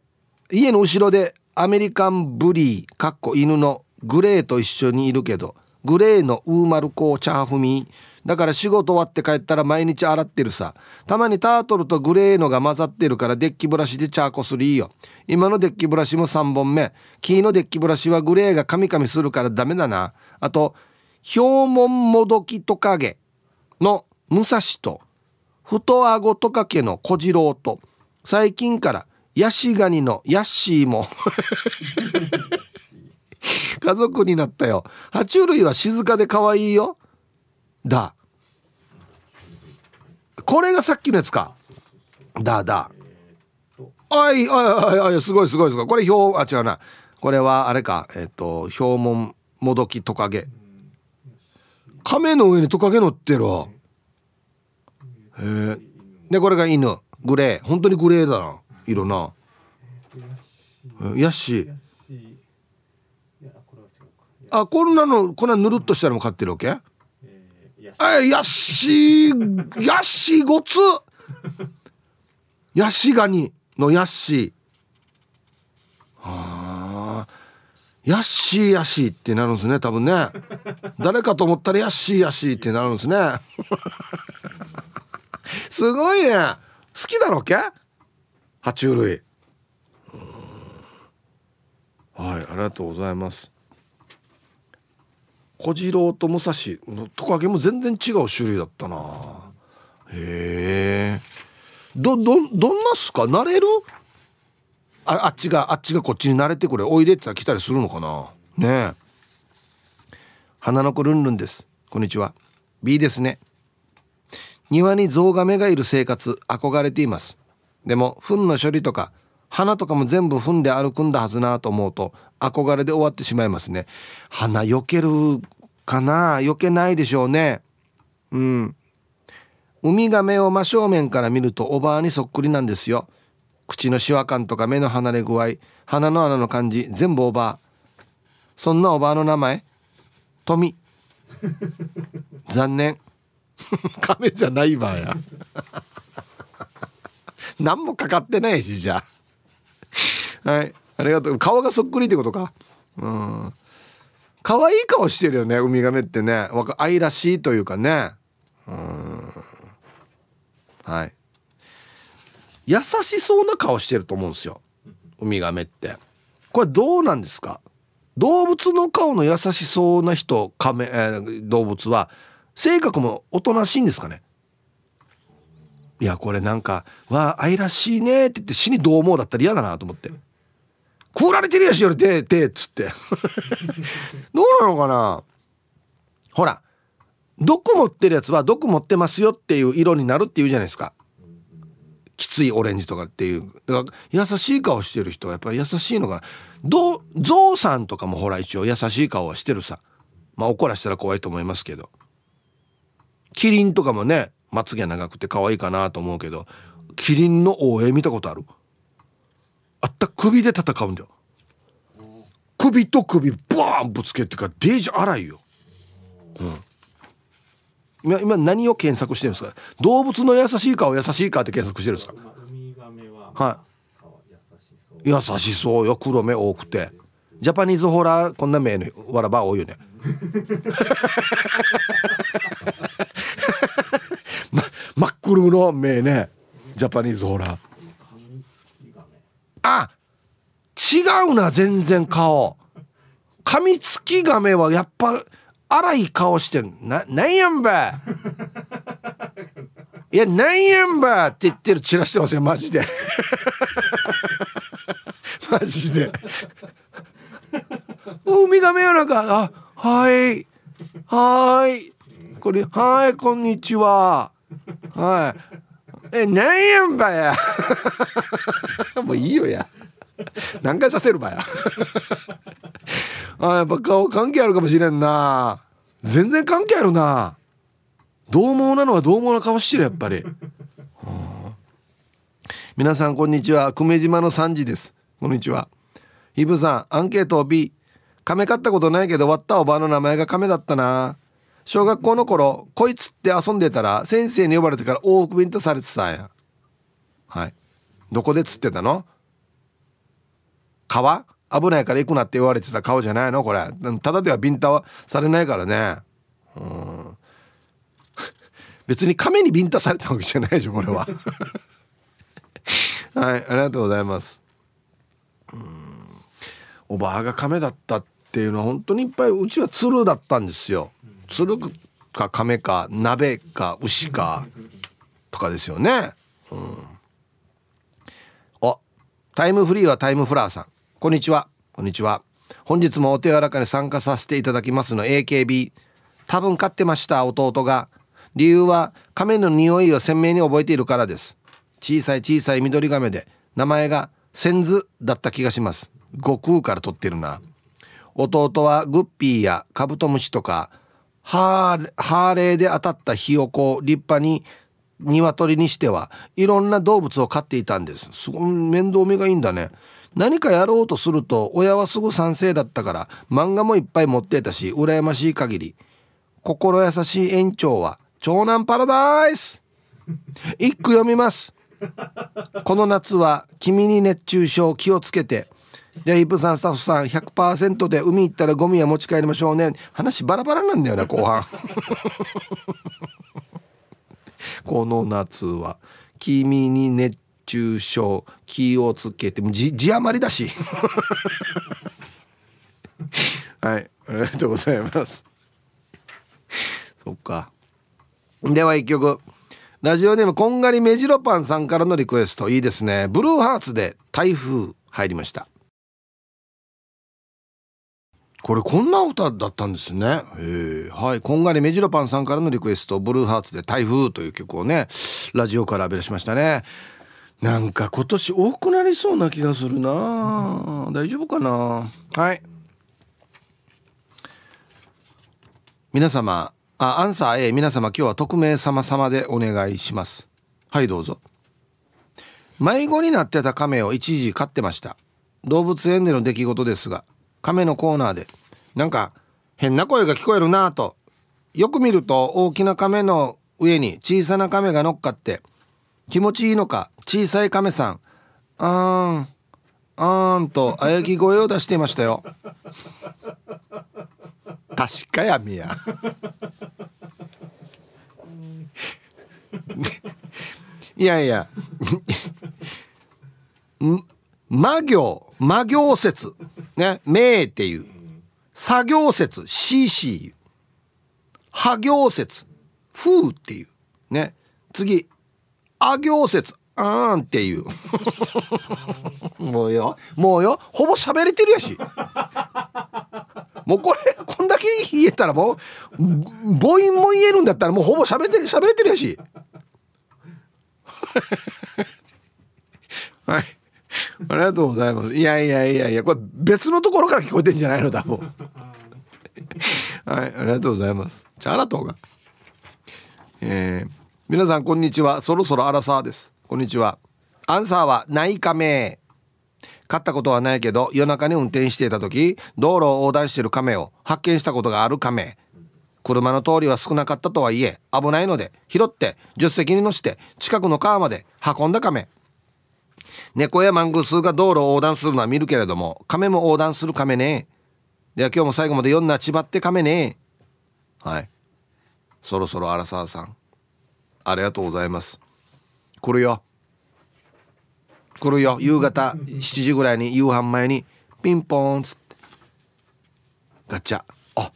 A: 家の後ろでアメリカンブリーかっこ犬のグレーと一緒にいるけどグレーのウーマルコーチャーフミーだから仕事終わって帰ったら毎日洗ってるさ。たまにタートルとグレーのが混ざってるからデッキブラシでチャーコするいいよ。今のデッキブラシも3本目。木のデッキブラシはグレーがカミカミするからダメだな。あとヒョウモンモドキトカゲの武蔵と。太あごトカゲの小次郎と。最近からヤシガニのヤッシーも。家族になったよ。爬虫類は静かで可愛いよ。だ。これがさっきのやつか。だだ。あいあいあいすごいすごいすごい。これ表あ違うな。これはあれか。えっ、ー、と表門もどきトカゲ。亀の上にトカゲ乗ってるわ。へえ。でこれが犬。グレー。本当にグレーだな。色な。ヤッシー。あこんなのこんなぬるっとしたのも飼ってるわけ？あヤシーヤシーごつ。ヤッシガニのヤッシー。はあ。ヤッシーヤッシーってなるんですね多分ね。誰かと思ったらヤッシーヤッシーってなるんですね。すごいね。好きだろけ？爬虫類。はいありがとうございます。小次郎と武蔵のトカゲも全然違う種類だったな。へえ。どどどんなっすか？慣れる？ああっちがあっちがこっちに慣れてくれ。おいでって来たりするのかな？ねえ。花の子ルンルンです。こんにちは。B ですね。庭にゾウガメがいる生活憧れています。でも糞の処理とか花とかも全部踏んで歩くんだはずなと思うと憧れで終わってしまいますね。花避けるかな？避けないでしょうね。うん。ウミガメを真正面から見るとおばあにそっくりなんですよ。口のシワ感とか目の離れ具合鼻の穴の感じ全部おばあ。そんなおばあの名前？富残念。亀じゃないばや。何もかかってないしじゃあ。はい。ありがとう。顔がそっくりってことか。うん。可愛い顔してるよねウミガメってね。愛らしいというかね。うん。はい。優しそうな顔してると思うんですよ。ウミガメって。これどうなんですか？動物の顔の優しそうな人カメ、えー、動物は性格もおとなしいんですかね？いやこれなんか「わあ愛らしいね」って言って死にどう思うだったら嫌だなと思って「食られてるやしよりてて」っつって。どうなのかな？ほら毒持ってるやつは毒持ってますよっていう色になるっていうじゃないですか。きついオレンジとかっていう。だから優しい顔してる人はやっぱり優しいのかな。どゾウさんとかもほら一応優しい顔はしてるさ。まあ怒らしたら怖いと思いますけど。キリンとかもねまつげ長くて可愛いかなと思うけどキリンの応援見たことある？あった首で戦うんだよ。首と首バーンぶつけてからデージ荒いよ。うん。今今何を検索してるんですか？動物の優しい顔優しい顔って検索してるんですか？はい。優しそうよ。黒目多くて。ジャパニーズホラーこんな目のわらば多いよね。ま、真っ黒の目ね。ジャパニーズホラー。あ違うな全然顔。噛みつきガメはやっぱ荒い顔してん。ななんやんばい。やなんやんばって言ってる散らしてますよマジで。マジで。ウミガメやなんかあはいはい。これはいこんにちは。はい。えなんやんばや？もういいよや。何回させるばや？あやっぱ顔関係あるかもしれんな。全然関係あるな。獰猛なのは獰猛な顔してるやっぱり。皆さんこんにちは。久米島の3時です。こんにちは。イブさんアンケート B 亀買ったことないけど割ったおばあの名前が亀だったな。小学校の頃こいつって遊んでたら先生に呼ばれてから往復便とされてさや。はい。どこで釣ってたの？川？危ないから行くなって言われてた顔じゃないの？これ。ただではビンタはされないからね。うん。別に亀にビンタされたわけじゃないでしょこれは。はい。ありがとうございます。うん。おばあが亀だったっていうのは本当にいっぱいうちは鶴だったんですよ。鶴か亀か鍋か牛かとかですよねうんおタイムフリーはタイムフラーさんこんにちは。こんにちは。本日もお手柔らかに参加させていただきますの AKB。多分飼ってました、弟が。理由は亀の匂いを鮮明に覚えているからです。小さい小さい緑亀で、名前が千図だった気がします。悟空から取ってるな。弟はグッピーやカブトムシとか、ハーレーで当たったひよこを立派に鶏にしてはいろんな動物を飼っていたんです。すごい面倒見がいいんだね。何かやろうとすると親はすぐ賛成だったから漫画もいっぱい持ってたし羨ましい限り心優しい園長は長男パラダイス一句読みますこの夏は君に熱中症気をつけてでヒップさんスタッフさん100%で海行ったらゴミは持ち帰りましょうね。話バラバラなんだよね後半。この夏は君に熱中症気をつけて字字余りだし。はいありがとうございます。そっか。では一曲。ラジオネームこんがりめじろパンさんからのリクエスト。いいですね。ブルーハーツで台風入りました。これこんな歌だったんですね。はい。こんがりめじろパンさんからのリクエスト、ブルーハーツで台風という曲をね、ラジオから浴び出しましたね。なんか今年多くなりそうな気がするな。大丈夫かな？はい。皆様あアンサー A 皆様今日は匿名様様でお願いします。はいどうぞ。迷子になってた亀を一時飼ってました。動物園での出来事ですが亀のコーナーで。なんか変な声が聞こえるなぁと。よく見ると大きな亀の上に小さな亀が乗っかって気持ちいいのか小さい亀さんあーんあーんとあやき声を出していましたよ。確かやみや。いやいや。魔行魔行説。ね名っていう。作業説 CC 破行説風っていう。ね。次あ行説あーんっていう。もうよ。もうよ。ほぼ喋れてるやし。もうこれこんだけ言えたらもう母音も言えるんだったらもうほぼ喋ってる喋れてるやし。はい。ありがとうございます。いやいやいやいやこれ別のところから聞こえてんじゃないの多分。はいありがとうございます。チャラとが。えー、皆さんこんにちは。そろそろアラサーです。こんにちは。アンサーはないかめ買ったことはないけど夜中に運転していた時道路を横断している亀を発見したことがある亀車の通りは少なかったとはいえ危ないので拾って助手席に乗して近くの川まで運んだ亀猫やマングースが道路を横断するのは見るけれども亀も横断する亀ね。では今日も最後まで読んだ千葉って亀ね。はい。そろそろ荒沢さん。ありがとうございます。来るよ。来るよ。夕方7時ぐらいに夕飯前にピンポーンっつって。ガチャ。あ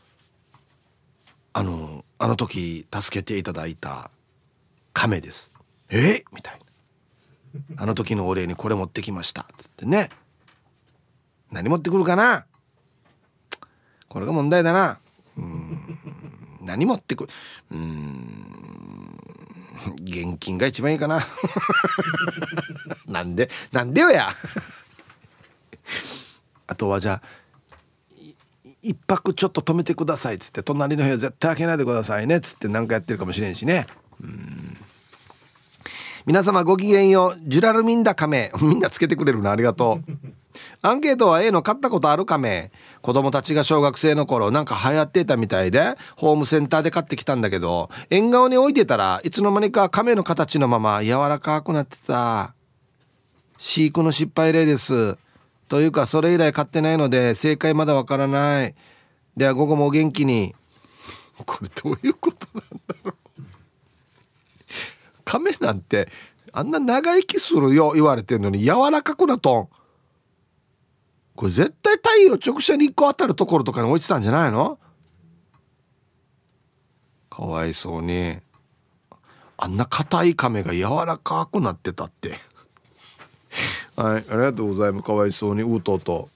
A: あのあの時助けていただいた亀です。え？みたいな。あの時のお礼にこれ持ってきました。つってね。何持ってくるかな？これが問題だな。うん。何持ってくる？うん。現金が一番いいかな。なんで？なんでよや。あとはじゃあ一泊ちょっと止めてください。っつって隣の部屋絶対開けないでくださいね。っつって何かやってるかもしれんしね。うん。皆様ごきげんよう。ジュラルミンダカメ。みんなつけてくれるな。ありがとう。アンケートは A の買ったことあるカメ。子供たちが小学生の頃なんか流行ってたみたいでホームセンターで買ってきたんだけど縁側に置いてたらいつの間にか亀の形のまま柔らかくなってた。飼育の失敗例です。というかそれ以来買ってないので正解まだわからない。では午後もお元気に。これどういうことなんだろう亀なんてあんな長生きするよ言われてんのに柔らかくなとん。これ絶対太陽直射日光当たるところとかに置いてたんじゃないの？かわいそうに。あんな硬い亀が柔らかくなってたって。はいありがとうございます。かわいそうにうとうと。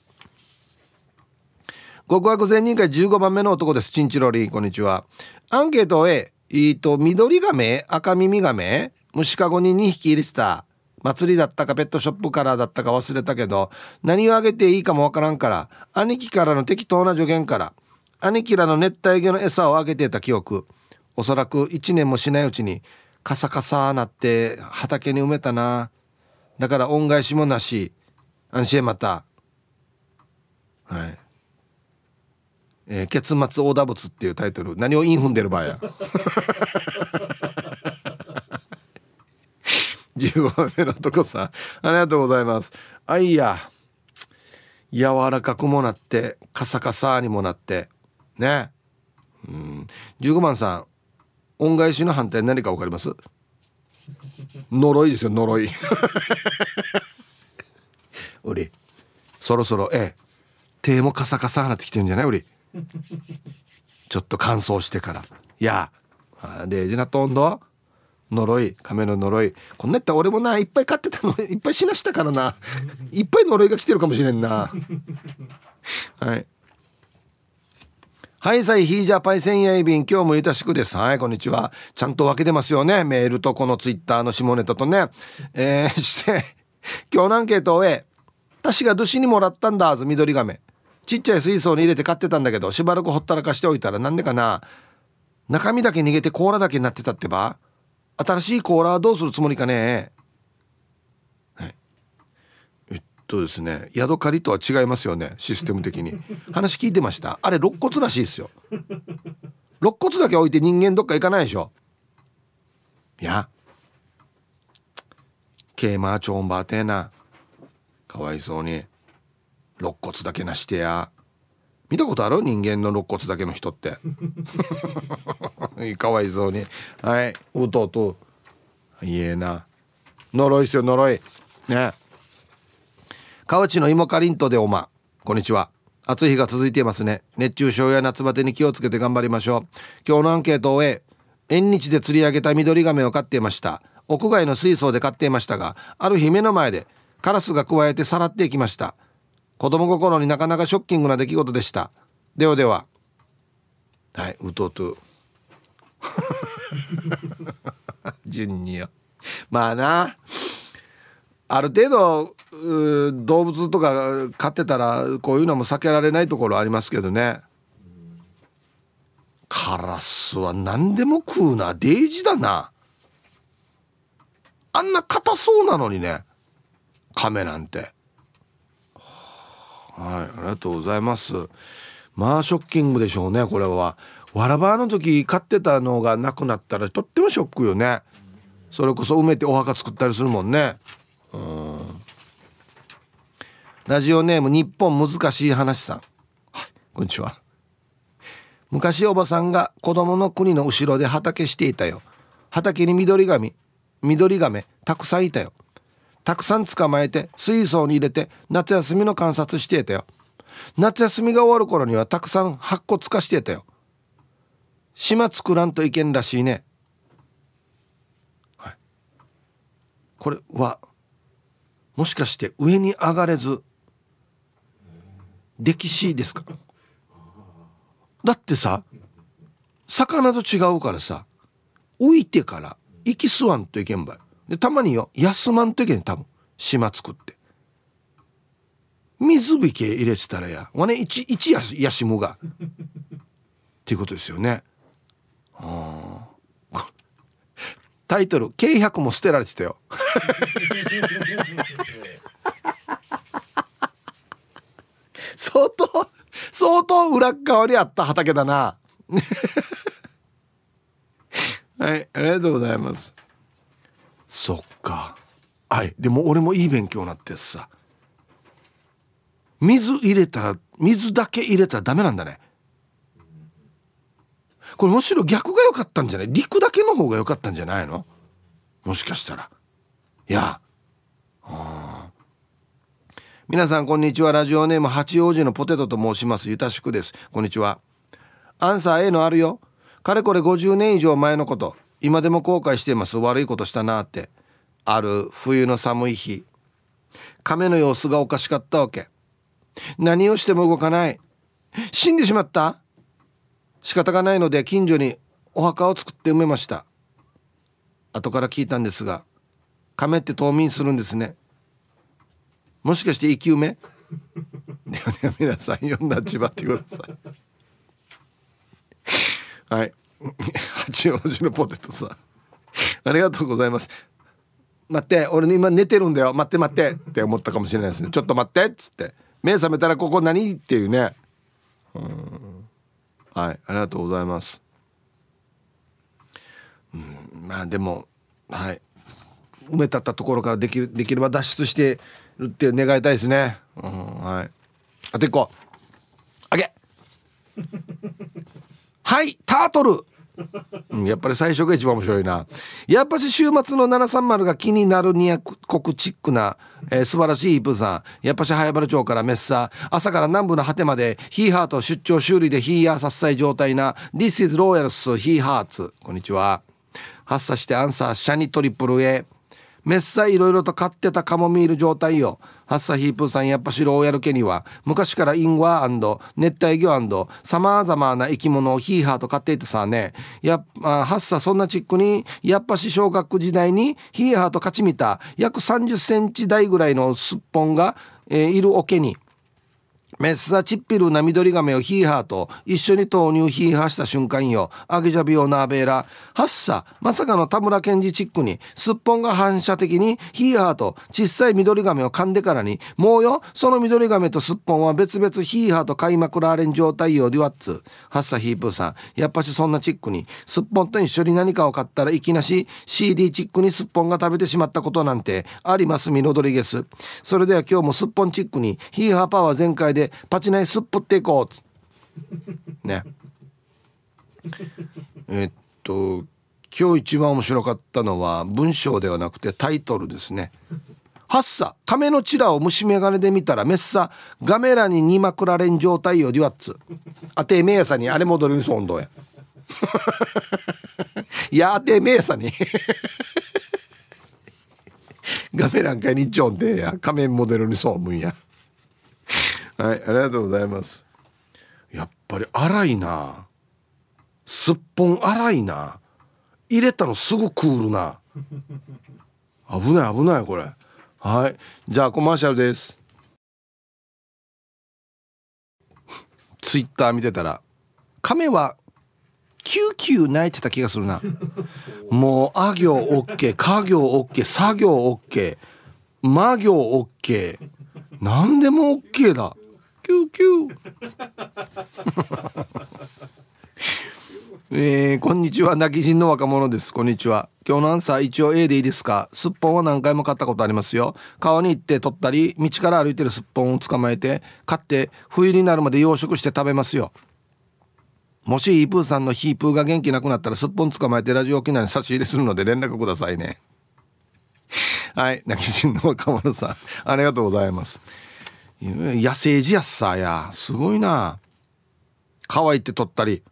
A: 極悪善人会15番目の男です。チンチロリンこんにちは。アンケート A えっと緑亀？赤耳亀？虫かごに2匹入れてた。祭りだったかペットショップからだったか忘れたけど何をあげていいかもわからんから兄貴からの適当な助言から兄貴らの熱帯魚の餌をあげてた記憶。おそらく1年もしないうちにカサカサなって畑に埋めたな。だから恩返しもなし。安心また。はい。えー、結末オーダー物っていうタイトル何をインフンでる場合や。15番目のとこさんありがとうございます。あいや柔らかくもなってカサカサにもなってね。うん。15番さん恩返しの反対何か分かります？呪いですよ呪い。俺そろそろええ。手もカサカサなってきてるんじゃない？俺 ちょっと乾燥してから。いやデージなとんど呪い亀の呪い。こんなやったら俺もないっぱい飼ってたの いっぱい死なしたからな。いっぱい呪いが来てるかもしれんな。はい。はいさいヒージャーパイセンヤイビン今日もゆたしくです。はいこんにちは。ちゃんと分けてますよね。メールとこのツイッターの下ネタとね。えー、して今日のアンケートを終え私が年にもらったんだず緑亀ちっちゃい水槽に入れて飼ってたんだけどしばらくほったらかしておいたらなんでかな。中身だけ逃げて甲羅だけになってたってば。新しい甲羅はどうするつもりかね。はいえっとですねヤドカリとは違いますよねシステム的に。話聞いてました。あれ肋骨らしいですよ。肋骨だけ置いて人間どっか行かないでしょ。いや。ケーマーチョンバーテーなかわいそうに。肋骨だけなしてや。見たことある？人間の肋骨だけの人って。かわいそうに。はい。うとうといえな。呪いっすよ呪い。ね。河内の芋かりんとでおま。こんにちは。暑い日が続いていますね。熱中症や夏バテに気をつけて頑張りましょう。今日のアンケートを終え縁日で釣り上げた緑亀を飼っていました。屋外の水槽で飼っていましたがある日目の前でカラスが加えてさらっていきました。子供心になかなかショッキングな出来事でした。ではでは。はいうとうと順によまあな。ある程度動物とか飼ってたらこういうのも避けられないところありますけどね。カラスは何でも食うな。デイジだな。あんな硬そうなのにね。亀なんてはいありがとうございます。まあショッキングでしょうねこれは。わらばの時飼ってたのがなくなったらとってもショックよね。それこそ埋めてお墓作ったりするもんね。うん。ラジオネーム日本難しい話さん。はいこんにちは。昔おばさんが子供の国の後ろで畑していたよ。畑に緑髪緑亀たくさんいたよ。たくさん捕まえて水槽に入れて夏休みの観察してたよ。夏休みが終わる頃にはたくさん8個つかしてたよ。島作らんといけんらしいね。はい。これはもしかして上に上がれず歴史ですか？だってさ魚と違うからさ浮いてから息吸わんといけんばい。でたまによ休まんといけん多分。島作って。水引け入れてたらや。わね一一ややしむが。っていうことですよね。タイトル「軽百も捨てられてたよ。相当相当裏側にあった畑だな。はいありがとうございます。そっか。はい。でも俺もいい勉強になってさ。水入れたら水だけ入れたらダメなんだね。これむしろ逆が良かったんじゃない？陸だけの方が良かったんじゃないの？もしかしたら。いや。皆さんこんにちは。ラジオネーム八王子のポテトと申します。ゆたしくです。こんにちは。アンサー A のあるよ。かれこれ50年以上前のこと。今でも後悔しています。悪いことしたなって。ある冬の寒い日。亀の様子がおかしかったわけ。何をしても動かない。死んでしまった。仕方がないので近所にお墓を作って埋めました。後から聞いたんですが亀って冬眠するんですね。もしかして生き埋め？ではでは皆さん読んだ千葉ってください。はい。八王子のポテトさん。ありがとうございます。待って俺今寝てるんだよ。待って待って。って思ったかもしれないですね。ちょっと待ってっつって。目覚めたらここ何っていうね。うん。はいありがとうございます。うんまあでもはい。埋め立ったところからできるできれば脱出してるって願いたいですね。うんはい。あと一個。あげ。はいタートル。うん、やっぱり最初が一番面白いな。やっぱし週末の730が気になるニア国チックな、えー、素晴らしいイープーさん。やっぱし早原町からメッサー。朝から南部の果てまでヒーハート出張修理でヒーヤー殺災状態な This is Royals ヒーハーツこんにちは。発作してアンサーシャニトリプル A メッサーいろいろと買ってたカモミール状態よ。ハッサヒープーさんやっぱしローヤル家には昔からインワー熱帯魚さまざまな生き物をヒーハーと飼っていてさね。やハッサそんなチックにやっぱし小学時代にヒーハーと勝ち見た約30センチ台ぐらいのすっぽんが、えー、いる桶に。メッサチッピルな緑亀をヒーハーと一緒に投入ヒーハーした瞬間よ。アゲジャビオナーベーラ。ハッサ、まさかの田村健二チックに、すっぽんが反射的にヒーハーと小さい緑亀を噛んでからに、もうよ、その緑亀とすっぽんは別々ヒーハーと買いまくられん状態よ、デュワッツ。ハッサヒープーさん、やっぱしそんなチックに、すっぽんと一緒に何かを買ったらいきなし CD チックにすっぽんが食べてしまったことなんてありますミロドリゲス。それでは今日もすっぽんチックにヒーハーパワー全開でパチナイすっぽっていこう。ね。えっと今日一番面白かったのは文章ではなくてタイトルですね。ハッサ亀のチラを虫眼鏡で見たらメッサガメラに煮まくられん状態よデュワッツあてめえさにあれ戻るそんどや。やあてめえさに。ガメランかにちょんてや。仮面モデルにそうむんやはいありがとうございます。やっぱり荒いな。すっぽん荒いな。入れたのすぐクールな。危ない危ないこれ。はいじゃあコマーシャルです。ツイッター見てたら亀はキューキュー泣いてた気がするな。もうあ行 OK か行 OK さ行 OK ま行 OK 何でも OK だ。キューキュー。えー、こんにちは。今帰仁の若者です。こんにちは。今日のアンサー一応 A でいいですか？すっぽんは何回も飼ったことありますよ。川に行って取ったり道から歩いてるすっぽんを捕まえて飼って冬になるまで養殖して食べますよ。もしイープーさんのヒープーが元気なくなったらすっぽん捕まえてラジオ沖縄に差し入れするので連絡くださいね。はい。泣き人の若者さん。ありがとうございます。野生児やっさや。すごいな。川行って取ったり。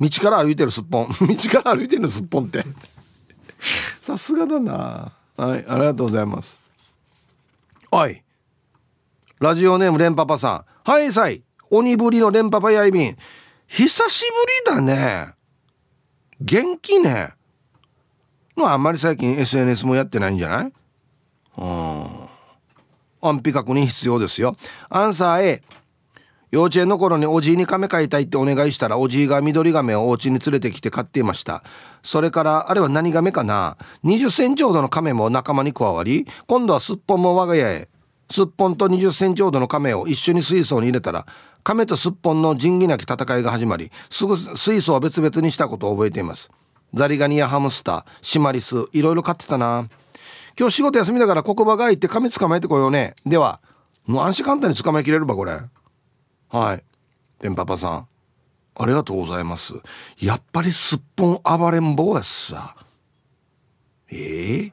A: 道から歩いてるすっぽん。道から歩いてるすっぽんって。さすがだな。はいありがとうございます。おい。ラジオネームレンパパさん。はいさい。鬼ぶりのレンパパやいびん。久しぶりだね。元気ね。まああんまり最近 SNS もやってないんじゃない？うん。安否確認必要ですよ。アンサー A 幼稚園の頃におじいに亀飼いたいってお願いしたらおじいが緑亀をお家に連れてきて飼っていました。それからあれは何亀かな。20センチほどの亀も仲間に加わり今度はすっぽんも我が家へ。すっぽんと20センチほどの亀を一緒に水槽に入れたら亀とすっぽんの仁義なき戦いが始まりすぐ水槽を別々にしたことを覚えています。ザリガニやハムスターシマリスいろいろ飼ってたな。今日仕事休みだから黒馬が行って亀捕まえてこようね。ではもう安心簡単に捕まえきれるばこれ。はい。レンパパさん。ありがとうございます。やっぱりすっぽん暴れん坊やっさ。ええー、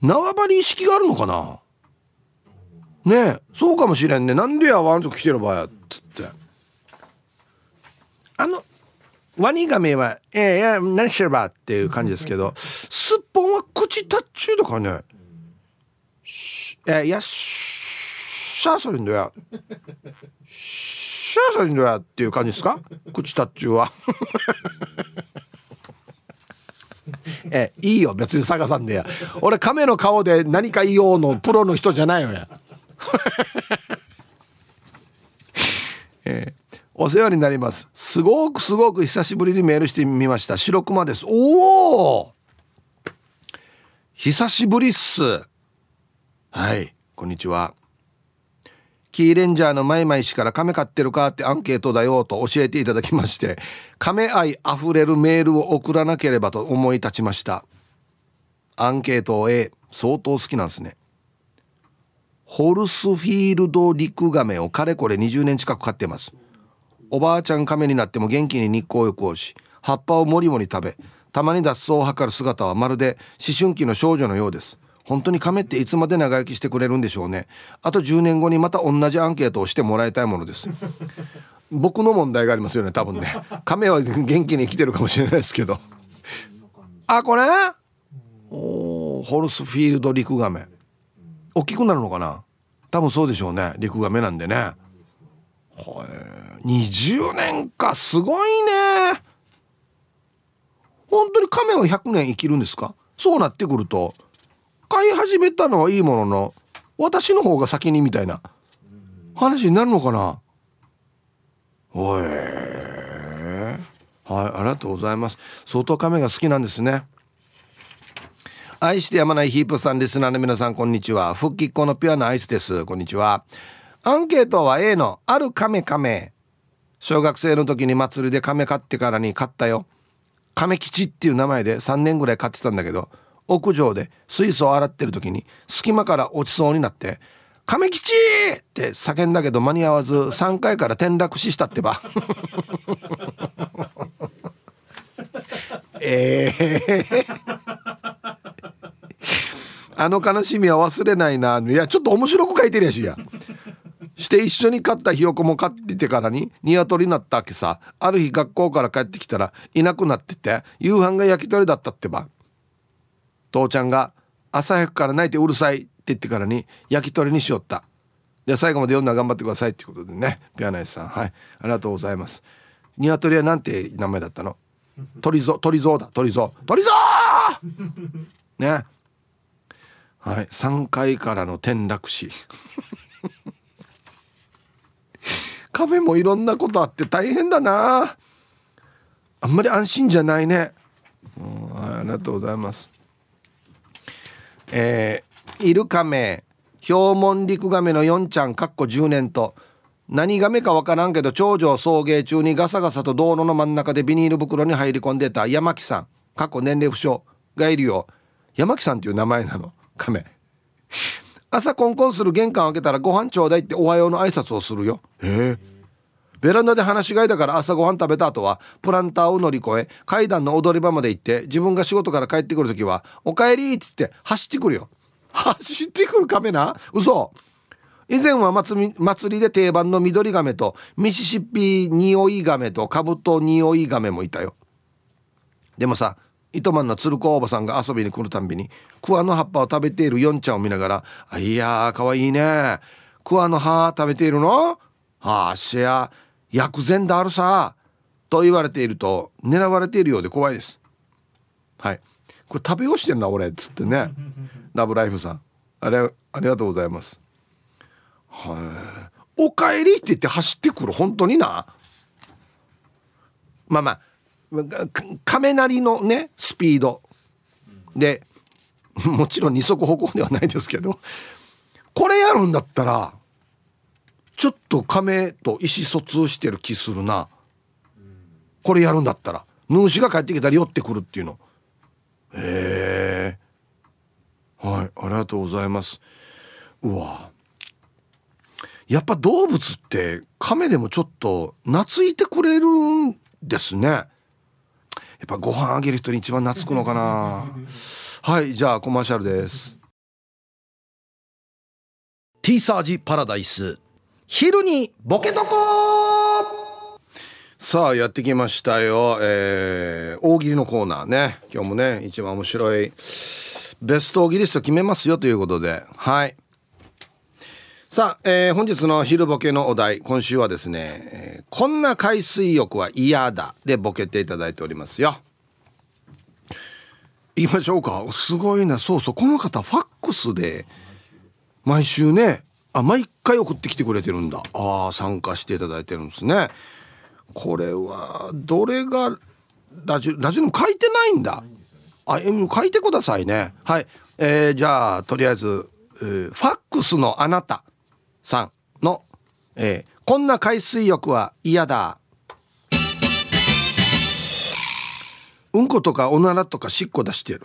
A: 縄張り意識があるのかな？ねえそうかもしれんね。なんでやワンと来てる場合やつって。あのワニガメは「ええー、いや何してれば」っていう感じですけどすっぽんは口タッチュとかね「しえいやしゃあそれんだよしゃあそれんだよ」っていう感じですか？口タッチュは。えいいよ別に探さんでや。俺亀の顔で何か言おうのプロの人じゃないよや。えー、お世話になります。すごくすごく久しぶりにメールしてみました。白熊です。おお!久しぶりっす。はい。こんにちは。キーレンジャーのマイマイ氏から亀飼ってるかってアンケートだよと教えていただきまして亀愛あふれるメールを送らなければと思い立ちました。アンケートを A 相当好きなんですね。ホルスフィールドリクガメをかれこれ20年近く飼ってます。おばあちゃん亀になっても元気に日光浴をし葉っぱをもりもり食べたまに脱走を図る姿はまるで思春期の少女のようです。本当に亀っていつまで長生きしてくれるんでしょうね。あと10年後にまた同じアンケートをしてもらいたいものです。僕の問題がありますよね多分ね。亀は元気に生きてるかもしれないですけど。あこれ？おホルスフィールドリクガメ大きくなるのかな？多分そうでしょうね陸亀なんでね。はい。20年かすごいね。本当に亀は100年生きるんですか？そうなってくると飼い始めたのはいいものの私の方が先にみたいな話になるのかな？おい。はいありがとうございます。相当亀が好きなんですね。愛してやまないヒープさんリスナーの皆さんこんにちは。復帰っ子のピュアなアイスです。こんにちは。アンケートは A のある亀亀。小学生の時に祭りで亀買ってからに買ったよ。亀吉っていう名前で3年ぐらい飼ってたんだけど屋上で水素を洗ってる時に隙間から落ちそうになって「亀吉!」って叫んだけど間に合わず3階から転落死したってば。え えー、あの悲しみは忘れないな。いやちょっと面白く書いてるやしや。して一緒に飼ったひよこも飼っててからに鶏になったわけさある日学校から帰ってきたらいなくなってて夕飯が焼き鳥だったってば。父ちゃんが朝早くから泣いてうるさいって言ってからに焼き鳥にしよった。じゃあ最後まで読んだら頑張ってくださいっていうことでねピアナイスさん。はい。ありがとうございます。鶏はなんて名前だったの？鳥ぞ鳥ぞだ。鳥ぞ鳥ぞ ね。はい。3階からの転落死。亀もいろんなことあって大変だな。あんまり安心じゃないね、うん、ありがとうございます。えー、イルカメ氷門陸亀の4ちゃんかっこ10年と。何亀かわからんけど長女を送迎中にガサガサと道路の真ん中でビニール袋に入り込んでた山木さん。過去年齢不詳。がいるよ。山木さんっていう名前なの。亀朝コンコンする玄関開けたらご飯ちょうだいっておはようの挨拶をするよ。へえ。ベランダで話し飼いだから朝ご飯食べた後はプランターを乗り越え階段の踊り場まで行って自分が仕事から帰ってくる時は「おかえり」っつって走ってくるよ。走ってくるカメな？嘘。以前は祭りで定番の緑亀とミシシッピニオイガメとカブトニオイガメもいたよ。でもさ糸満の鶴子おばさんが遊びに来るたんびに桑の葉っぱを食べているヨンちゃんを見ながら「いやーかわいいね。桑の葉食べているの？はあしや薬膳であるさ。と言われていると狙われているようで怖いです。はい。これ食べようしてんな俺。っつってね。ラブライフさん。あれありがとうございます。はい。おかえりって言って走ってくる。本当にな。まあまあ。亀なりのねスピード。でもちろん二足歩行ではないですけどこれやるんだったらちょっと亀と意思疎通してる気するな。これやるんだったらヌーシが帰ってきたら寄ってくるっていうの。へえはいありがとうございます。うわ。やっぱ動物って亀でもちょっと懐いてくれるんですね。っぱご飯あげる人に一番懐くのかな。はいじゃあコマーシャルです。ティーサージパラダイス。昼にボケとこさあやってきましたよ、えー、大喜利のコーナーね。今日もね一番面白い。ベスト大喜利スト決めますよということで。はいさあ、えー、本日の昼ボケのお題今週はですね、えー、こんな海水浴は嫌だでボケていただいておりますよ。言いましょうか。すごいな。そうそう。この方ファックスで毎週ねあ毎回送ってきてくれてるんだ。ああ参加していただいてるんですね。これはどれがラジオラジオ書いてないんだ。あ書いてくださいね。はい、えー、じゃあとりあえず、えー、ファックスのあなた。さんの、えー、こんな海水浴は嫌だ。うんことかおならとかしっこ出してる。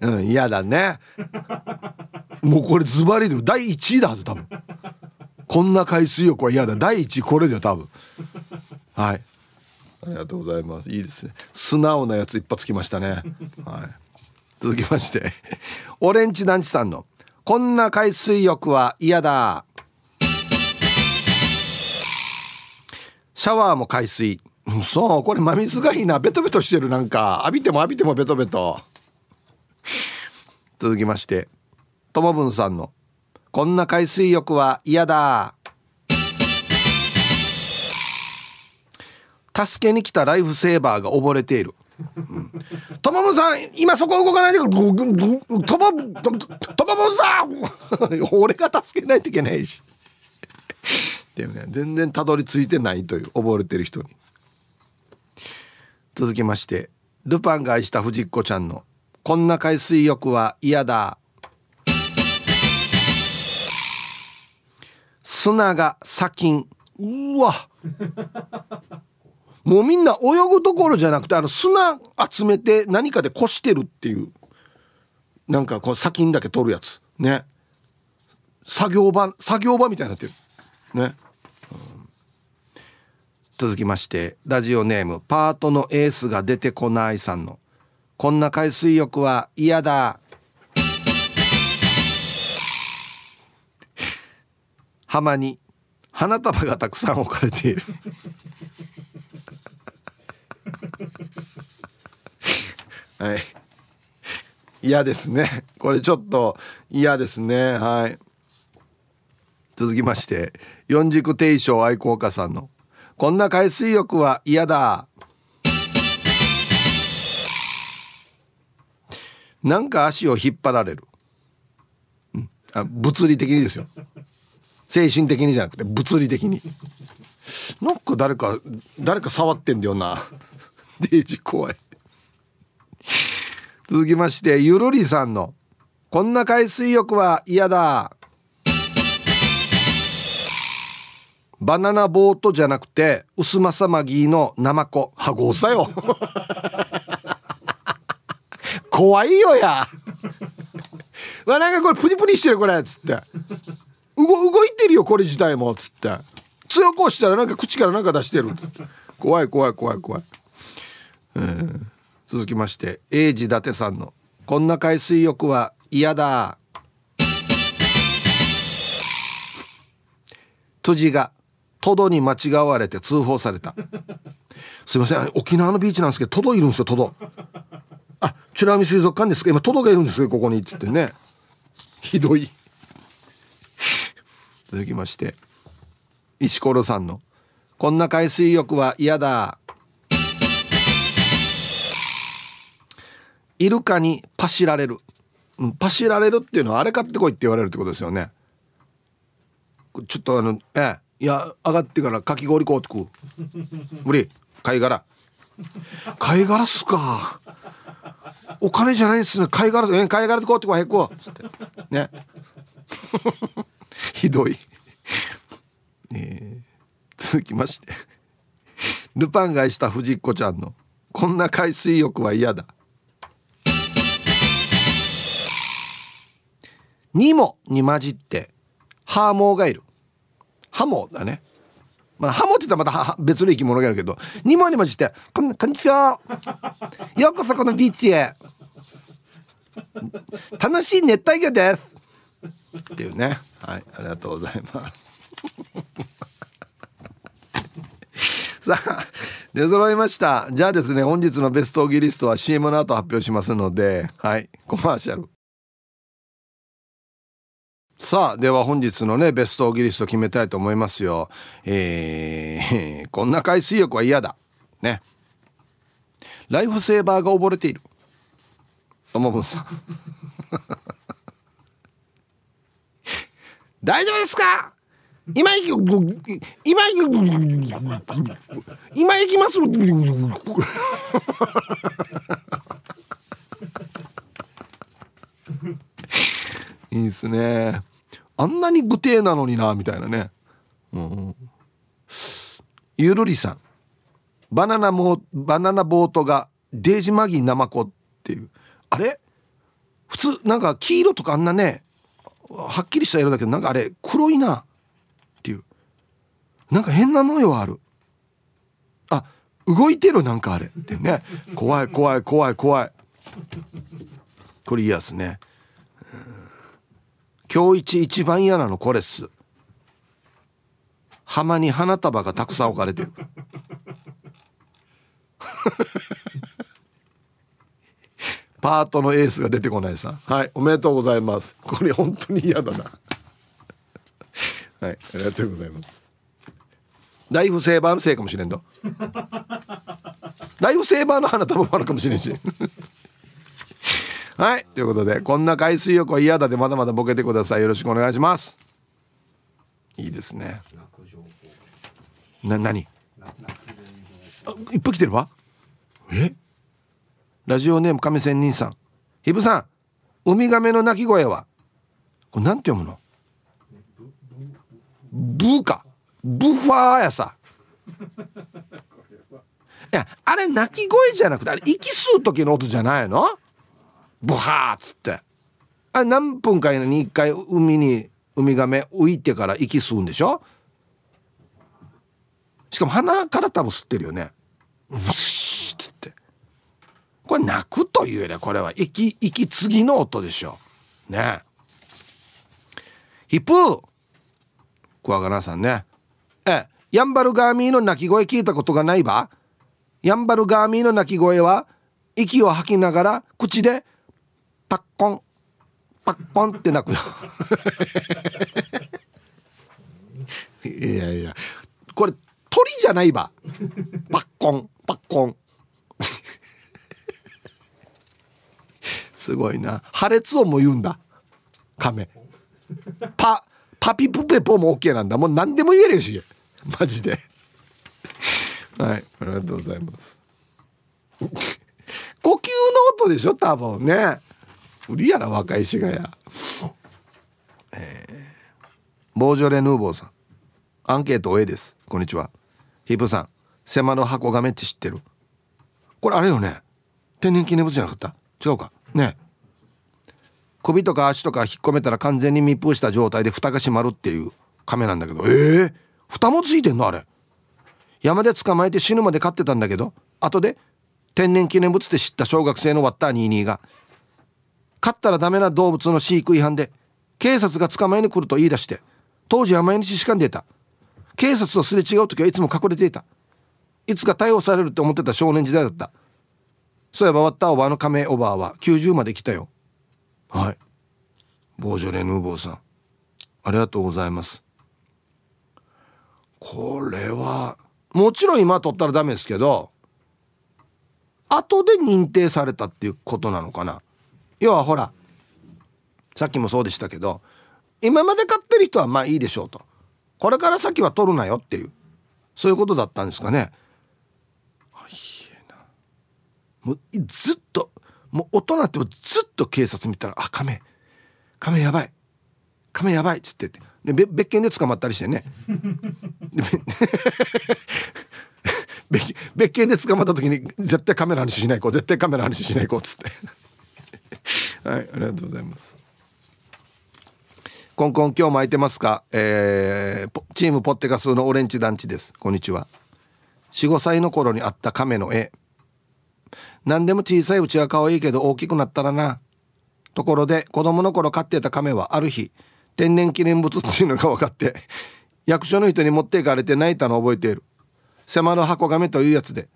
A: うん嫌だね。もうこれズバリで第1位だはず多分。こんな海水浴は嫌だ。第1位これだよ多分。はいありがとうございます。いいですね。素直なやつ一発きましたね。はい。続きまして オレンジ団地さんのこんな海水浴は嫌だ。シャワーも海水。そうこれ真水がいいな。ベトベトしてるなんか。浴びても浴びてもベトベト。続きましてともぶんさんの「こんな海水浴は嫌だ」助けに来たライフセーバーが溺れている。ともぶさん今そこ動かないでくれ。ともともぶさん！俺が助けないといけないし。でもね全然たどり着いてないという溺れてる人に。続きましてルパンが愛した藤子ちゃんの「こんな海水浴は嫌だ」砂が砂金。うわ！もうみんな泳ぐところじゃなくてあの砂集めて何かでこしてるっていうなんかこう砂金だけ取るやつ。ね。作業場作業場みたいになってる。ね、続きましてラジオネームパートのエースが出てこないさんの「こんな海水浴は嫌だ」浜に花束がたくさん置かれている。はい。嫌ですね。これちょっと嫌ですね。はい。続きまして四軸定称愛好家さんの「こんな海水浴は嫌だ」なんか足を引っ張られる、うん、あ物理的にですよ。精神的にじゃなくて物理的に。なんか誰か誰か触ってんだよな。デイジ怖い。続きましてゆるりさんの「こんな海水浴は嫌だ」バナナボートじゃなくて薄まさまぎのナマコ。はごさよ。怖いよや。わなんかこれプニプニしてるこれっつって。動動いてるよこれ自体もっつって。強く押したらなんか口からなんか出してる。怖い怖い怖い怖い、えー続きまして英治伊達さんの「こんな海水浴は嫌だ」辻がトドに間違われて通報された。すいません沖縄のビーチなんですけどトドいるんですよトド。あ美ら海水族館です。か今トドがいるんですよここにっつってね。ひどい。続きまして石ころさんの「こんな海水浴は嫌だ」イルカにパシられる、うん、パシられるっていうのはあれ買ってこいって言われるってことですよね。ちょっとあのえいや上がってからかき氷買うてく無理。貝殻。貝殻っすか。お金じゃないっすね。貝殻え貝殻で買うってこへこつって。ね。ひどい、えー、続きまして。ルパンが愛した藤子ちゃんの「こんな海水浴は嫌だ」ニモに混じってハーモーがいる。ハモだね。まあハモって言ったらまた別の生き物がいるけどニモに混じって「こんこんにちは。ようこそこのビーチへ。楽しい熱帯魚です」っていうね。はいありがとうございます。さあ出揃いました。じゃあですね本日のベストオギリストは CM の後発表しますのではいコマーシャル。さあでは本日のねベストオギリスト決めたいと思いますよ。えー、こんな海水浴は嫌だ。ね。ライフセーバーが溺れている。ともぶんさん。大丈夫ですか？今行き今行き今行きます？いいですね。あんなに具体なのになみたいなね、うん、ゆるりさん。バナナもバナナボートがデージマギーナマコっていう。あれ？普通なんか黄色とかあんなねはっきりした色だけどなんかあれ黒いなっていう。なんか変な模様ある。あ動いてるなんかあれ。ってね。怖い怖い怖い怖い。これ嫌ですね。今日一一番嫌なのこれっす。浜に花束がたくさん置かれてる。パートのエースが出てこないさはいおめでとうございます。これ本当に嫌だな。はいありがとうございます。ライフセーバーのせいかもしれんと。ライフセーバーの花束もあるかもしれんし。はいということでこんな海水浴は嫌だでまだまだボケてください。よろしくお願いします。いいですね。な何？あいっぱい来てるわ。え？ラジオネーム亀仙人さん。ひぶさんウミガメの鳴き声は？これなんて読むの？ブーか。ブファーやさ。いやあれ鳴き声じゃなくてあれ息吸う時の音じゃないの？ブハーっつって。あ何分かに1回海にウミガメ浮いてから息吸うんでしょ？しかも鼻から多分吸ってるよね。ブシーっつって。これ泣くというよりこれは息息継ぎの音でしょ。ね。ヒプー。クワガナさんね。えヤンバルガーミーの鳴き声聞いたことがないば？ヤンバルガーミーの鳴き声は息を吐きながら口でパッコン。パッコンって鳴くよ。いやいや。これ鳥じゃないば。パッコン。パッコン。すごいな。破裂音も言うんだ。亀。パパピプペポも OK なんだ。もう何でも言えるし。マジで。はい。ありがとうございます。呼吸の音でしょ？多分ね。無理やな若いしがや。えー、ボージョレ・ヌーボーさん。アンケート A です。こんにちは。ヒープさん。セマの箱がめっち知ってる。これあれよね。天然記念物じゃなかった？違うか。ね。首とか足とか引っ込めたら完全に密封した状態で蓋が閉まるっていう。亀なんだけど。ええー、蓋もついてんのあれ。山で捕まえて死ぬまで飼ってたんだけど。後で天然記念物って知った小学生のワッター22が飼ったらダメな動物の飼育違反で警察が捕まえに来ると言い出して当時は毎日仕官でいた。警察とすれ違う時はいつも隠れていた。いつか逮捕されるって思ってた少年時代だった。そういえばワッターおばあの亀おばあは90まで来たよ。はい。ボージョレ・ヌーボーさん。ありがとうございます。これはもちろん今取ったらダメですけど後で認定されたっていうことなのかな。要はほらさっきもそうでしたけど今まで買ってる人はまあいいでしょうと。これから先は取るなよっていうそういうことだったんですかね。もうずっともう大人ってもずっと警察見たら「あ亀。亀やばい。亀やばい」っつってて。で別件で捕まったりしてね。別件で捕まった時に絶対カメラ話しないこう絶対カメラ話しないこうっつって はいありがとうございます。コンコン今日も空いてますか、えー、チームポッテガスのオレンジ団地です。こんにちは。45歳の頃にあった亀の絵。何でも小さいうちは可愛いけど大きくなったらな。ところで子供の頃飼ってた亀はある日天然記念物っていうのが分かって役所の人に持っていかれて泣いたのを覚えている。迫る箱亀というやつで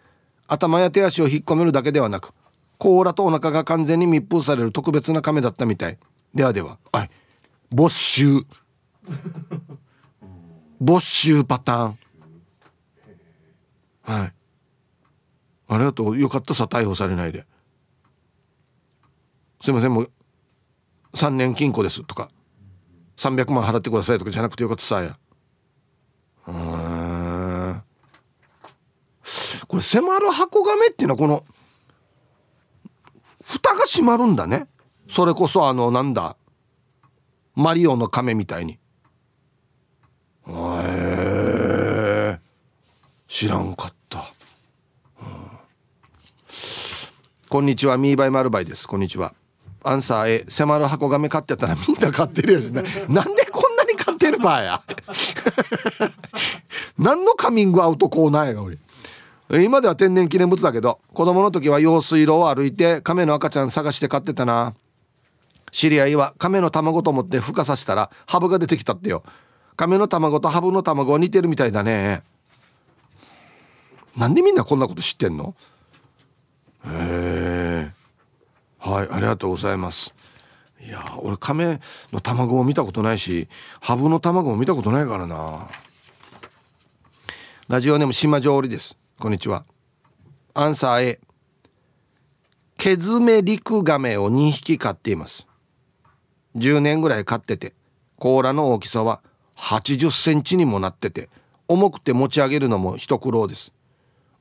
A: 頭や手足を引っ込めるだけではなく甲羅とお腹が完全に密封される特別な亀だったみたい。ではでは。はい。没収。没収パターン。はい。ありがとう。よかったさ逮捕されないで。すいません。もう3年金庫です。とか。300万払ってくださいとかじゃなくてよかったさや。うんこれ迫る箱亀っていうのはこの蓋が閉まるんだね。それこそあのなんだマリオの亀みたいに。へえ知らんかった、うん、こんにちはミーバイマルバイです。こんにちは。アンサー A 迫る箱亀買ってたらみんな買ってるやつね。なんでこんなに買ってるばや。何のカミングアウトコーナーやが俺今では天然記念物だけど子供の時は用水路を歩いて亀の赤ちゃん探して買ってたな。知り合いは亀の卵と思って孵化させたらハブが出てきたってよ。亀の卵とハブの卵は似てるみたいだね。なんでみんなこんなこと知ってんの？へえはいありがとうございます。いや俺亀の卵を見たことないしハブの卵も見たことないからな。ラジオネーム島上りです。こんにちは。アンサー A ケズメリクガメを2匹飼っています。10年ぐらい飼ってて甲羅の大きさは80センチにもなってて重くて持ち上げるのも一苦労です。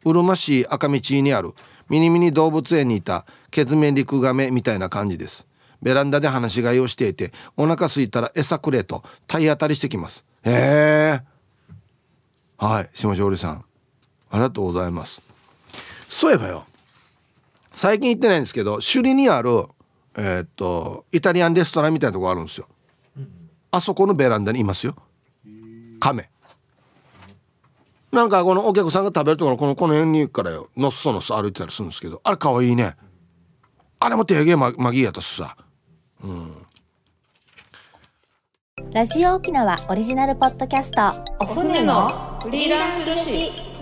A: うるま市赤道にあるミニミニ動物園にいたケズメリクガメみたいな感じです。ベランダで放し飼いをしていてお腹すいたら餌くれと体当たりしてきます。へえはい下地織さん。ありがとうございます。そういえばよ最近行ってないんですけど首里にあるえー、っとイタリアンレストランみたいなとこあるんですよ、あそこのベランダにいますよ。亀。なんかこのお客さんが食べるところこのこの辺に行くからよのっそのっそ歩いてたりするんですけどあれかわいいね。あれも手芸まマギーやったしさうん。
C: ラジオ沖縄オリジナルポッドキャスト。
D: お船のフリーランス女子